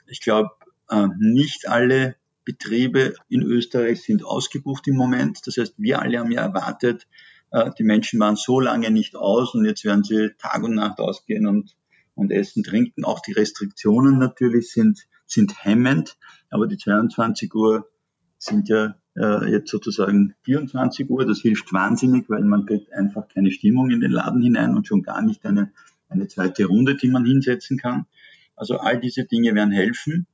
Ich glaube, äh, nicht alle Betriebe in Österreich sind ausgebucht im Moment. Das heißt, wir alle haben ja erwartet, äh, die Menschen waren so lange nicht aus und jetzt werden sie Tag und Nacht ausgehen und, und essen, trinken. Auch die Restriktionen natürlich sind, sind hemmend, aber die 22 Uhr sind ja äh, jetzt sozusagen 24 Uhr. Das hilft wahnsinnig, weil man kriegt einfach keine Stimmung in den Laden hinein und schon gar nicht eine, eine zweite Runde, die man hinsetzen kann. Also all diese Dinge werden helfen.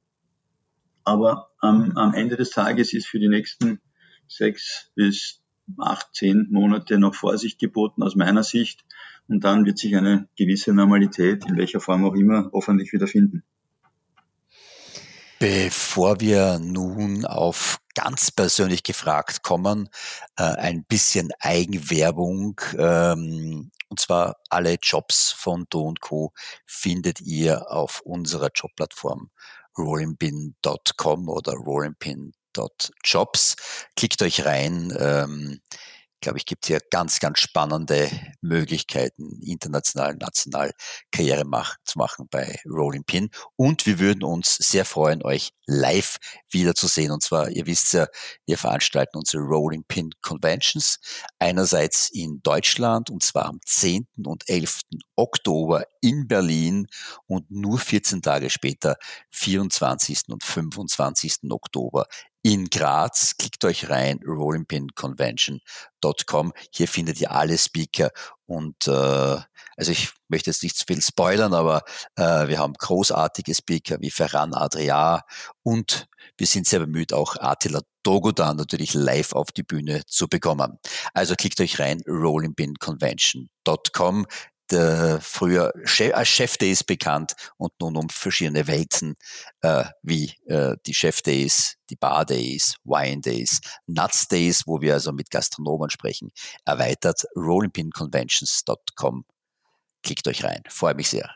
Aber ähm, am Ende des Tages ist für die nächsten sechs bis acht, zehn Monate noch Vorsicht geboten aus meiner Sicht. Und dann wird sich eine gewisse Normalität, in welcher Form auch immer, hoffentlich wieder finden. Bevor wir nun auf ganz persönlich gefragt kommen, äh, ein bisschen Eigenwerbung. Ähm, und zwar alle Jobs von Do Co. findet ihr auf unserer Jobplattform rollingpin.com oder rollingpin.com Jobs. Klickt euch rein. Ähm, glaube ich, gibt hier ganz, ganz spannende Möglichkeiten, international, national Karriere mach, zu machen bei Rolling Pin. Und wir würden uns sehr freuen, euch live wiederzusehen. Und zwar, ihr wisst ja, wir veranstalten unsere Rolling Pin Conventions. Einerseits in Deutschland und zwar am 10. und 11. Oktober in Berlin und nur 14 Tage später, 24. und 25. Oktober in Graz. Klickt euch rein, rollingpinconvention.com. Hier findet ihr alle Speaker und äh, also ich möchte jetzt nicht zu viel spoilern, aber äh, wir haben großartige Speaker wie Ferran Adria und wir sind sehr bemüht, auch Attila Dogodan natürlich live auf die Bühne zu bekommen. Also klickt euch rein, rollingpinconvention.com der früher Chef, als Chef Days bekannt und nun um verschiedene Welten äh, wie äh, die Chef Days, die Bar Days, Wine Days, Nuts Days, wo wir also mit Gastronomen sprechen, erweitert rollingpinconventions.com. Klickt euch rein, freue mich sehr.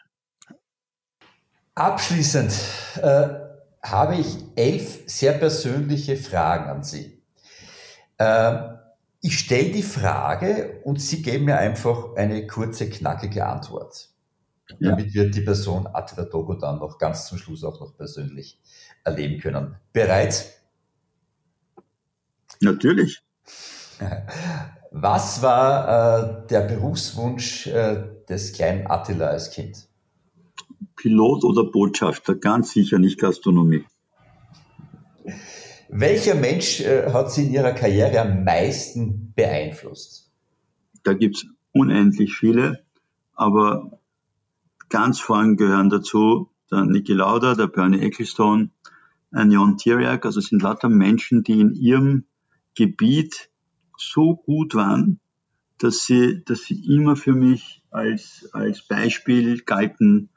Abschließend äh, habe ich elf sehr persönliche Fragen an Sie. Ähm, ich stelle die Frage und Sie geben mir einfach eine kurze, knackige Antwort. Ja. Damit wir die Person Attila Togo dann noch ganz zum Schluss auch noch persönlich erleben können. Bereit? Natürlich. <laughs> Was war äh, der Berufswunsch äh, des kleinen Attila als Kind? Pilot oder Botschafter, ganz sicher nicht Gastronomie. <laughs> Welcher Mensch äh, hat Sie in Ihrer Karriere am meisten beeinflusst? Da gibt es unendlich viele, aber ganz vorn gehören dazu der Niki Lauda, der Bernie Ecclestone, ein Jon Tiriak, also sind lauter Menschen, die in ihrem Gebiet so gut waren, dass sie, dass sie immer für mich als, als Beispiel galten,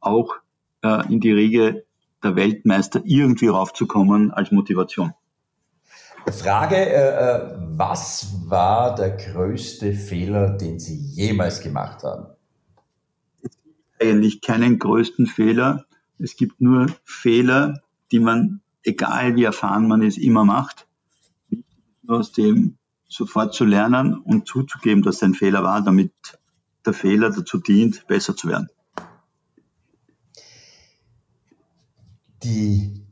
auch äh, in die Riege der Weltmeister irgendwie raufzukommen als Motivation. Frage, äh, äh, was war der größte Fehler, den Sie jemals gemacht haben? Eigentlich keinen größten Fehler. Es gibt nur Fehler, die man, egal wie erfahren man ist, immer macht. Aus dem sofort zu lernen und zuzugeben, dass es ein Fehler war, damit der Fehler dazu dient, besser zu werden. Die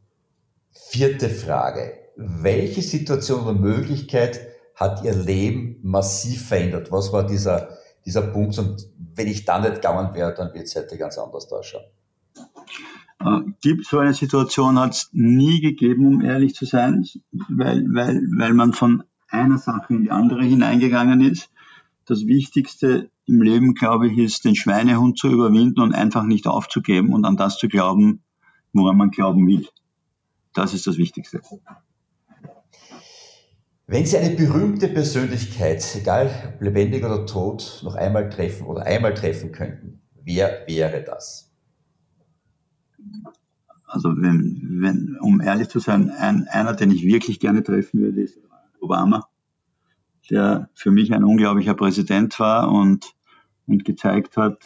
vierte Frage. Welche Situation oder Möglichkeit hat Ihr Leben massiv verändert? Was war dieser, dieser Punkt? Und wenn ich da nicht gegangen wäre, dann wird es heute ganz anders ausschauen. Äh, gibt so eine Situation, hat es nie gegeben, um ehrlich zu sein, weil, weil, weil man von einer Sache in die andere hineingegangen ist. Das Wichtigste im Leben, glaube ich, ist, den Schweinehund zu überwinden und einfach nicht aufzugeben und an das zu glauben, woran man glauben will. Das ist das Wichtigste. Wenn Sie eine berühmte Persönlichkeit, egal lebendig oder tot, noch einmal treffen oder einmal treffen könnten, wer wäre das? Also wenn, wenn um ehrlich zu sein, ein, einer, den ich wirklich gerne treffen würde, ist Obama, der für mich ein unglaublicher Präsident war und, und gezeigt hat,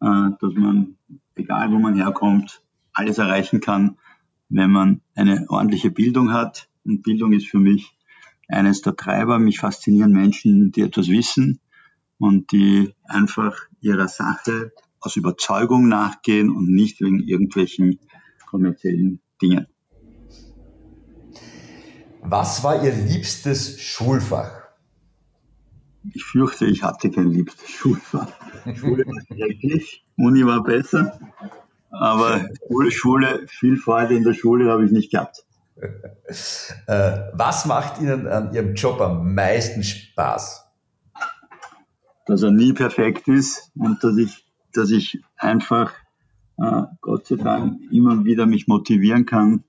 äh, dass man, egal wo man herkommt, alles erreichen kann, wenn man eine ordentliche Bildung hat. Und Bildung ist für mich eines der Treiber. Mich faszinieren Menschen, die etwas wissen und die einfach ihrer Sache aus Überzeugung nachgehen und nicht wegen irgendwelchen kommerziellen Dingen. Was war Ihr liebstes Schulfach? Ich fürchte, ich hatte kein liebstes Schulfach. Schule war schrecklich, Uni war besser. Aber Schule, viel Freude in der Schule habe ich nicht gehabt. <laughs> Äh, was macht Ihnen an Ihrem Job am meisten Spaß? Dass er nie perfekt ist und dass ich, dass ich einfach, äh, Gott sei Dank, immer wieder mich motivieren kann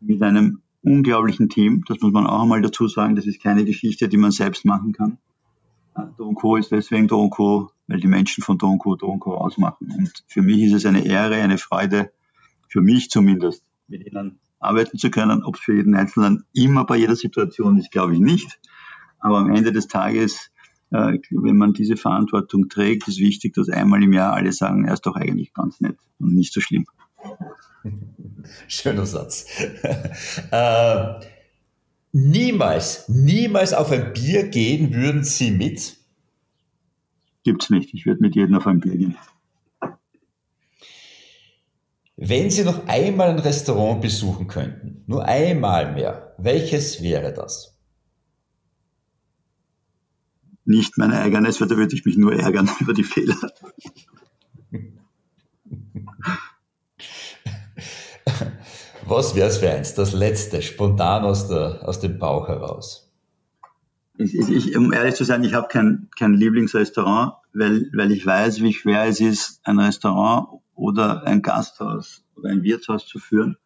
mit einem unglaublichen Team. Das muss man auch einmal dazu sagen. Das ist keine Geschichte, die man selbst machen kann. Don Co ist deswegen Don Co, weil die Menschen von Don Co Don Co ausmachen. Und für mich ist es eine Ehre, eine Freude, für mich zumindest, mit ihnen arbeiten zu können. Ob es für jeden Einzelnen immer bei jeder Situation ist, glaube ich nicht. Aber am Ende des Tages, äh, wenn man diese Verantwortung trägt, ist wichtig, dass einmal im Jahr alle sagen, er ist doch eigentlich ganz nett und nicht so schlimm. <laughs> Schöner Satz. <laughs> äh, niemals, niemals auf ein Bier gehen würden Sie mit? Gibt's nicht. Ich würde mit jedem auf ein Bier gehen. Wenn Sie noch einmal ein Restaurant besuchen könnten, nur einmal mehr, welches wäre das? Nicht mein eigenes, weil da würde ich mich nur ärgern <laughs> über die Fehler. <laughs> Was wäre es für eins? Das letzte, spontan aus, der, aus dem Bauch heraus. Ich, ich, um ehrlich zu sein, ich habe kein, kein Lieblingsrestaurant, weil, weil ich weiß, wie schwer es ist, ein Restaurant oder ein Gasthaus oder ein Wirtshaus zu führen.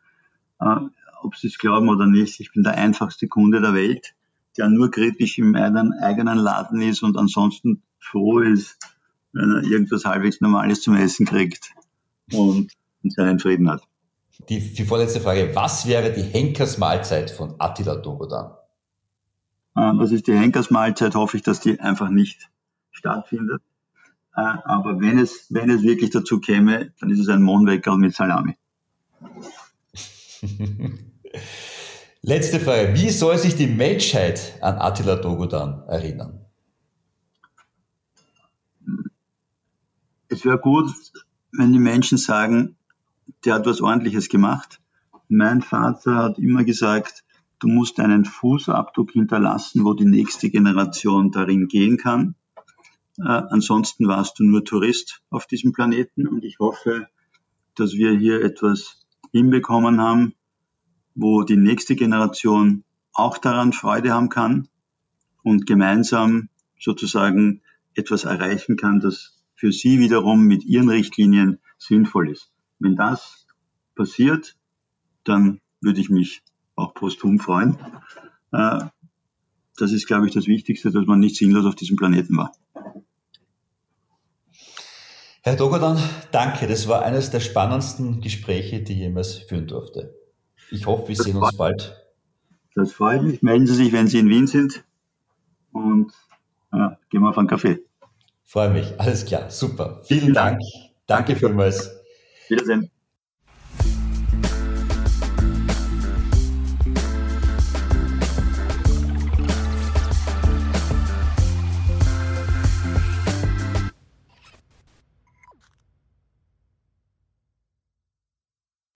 Äh, ob Sie es glauben oder nicht, ich bin der einfachste Kunde der Welt, der nur kritisch im eigenen Laden ist und ansonsten froh ist, wenn er irgendwas halbwegs Normales zum Essen kriegt und seinen Frieden hat. Die, die vorletzte Frage. Was wäre die Henkersmahlzeit von Attila Dogodan? Was ist die Henkersmahlzeit? Hoffe ich, dass die einfach nicht stattfindet. Äh, aber wenn es, wenn es wirklich dazu käme, dann ist es ein Mohnwecker mit Salami. <laughs> Letzte Frage. Wie soll sich die Menschheit an Attila Dogodan erinnern? Es wäre gut, wenn die Menschen sagen, der hat was Ordentliches gemacht. Mein Vater hat immer gesagt, du musst einen Fußabdruck hinterlassen, wo die nächste Generation darin gehen kann. Äh, ansonsten warst du nur Tourist auf diesem Planeten und ich hoffe, dass wir hier etwas hinbekommen haben, wo die nächste Generation auch daran Freude haben kann und gemeinsam sozusagen etwas erreichen kann, das für sie wiederum mit ihren Richtlinien sinnvoll ist. Wenn das passiert, dann würde ich mich auch posthum freuen. Äh, das ist, glaube ich, das Wichtigste, dass man nicht sinnlos auf diesem Planeten war. Herr Dogodan, danke. Das war eines der spannendsten Gespräche, die ich jemals führen durfte. Ich hoffe, wir das sehen uns bald. Das freut mich. Melden Sie sich, wenn Sie in Wien sind. Und äh, gehen wir auf einen Kaffee. Freue mich. Alles klar. Super. Vielen, Vielen Dank. Dank. Danke vielmals. Wiedersehen.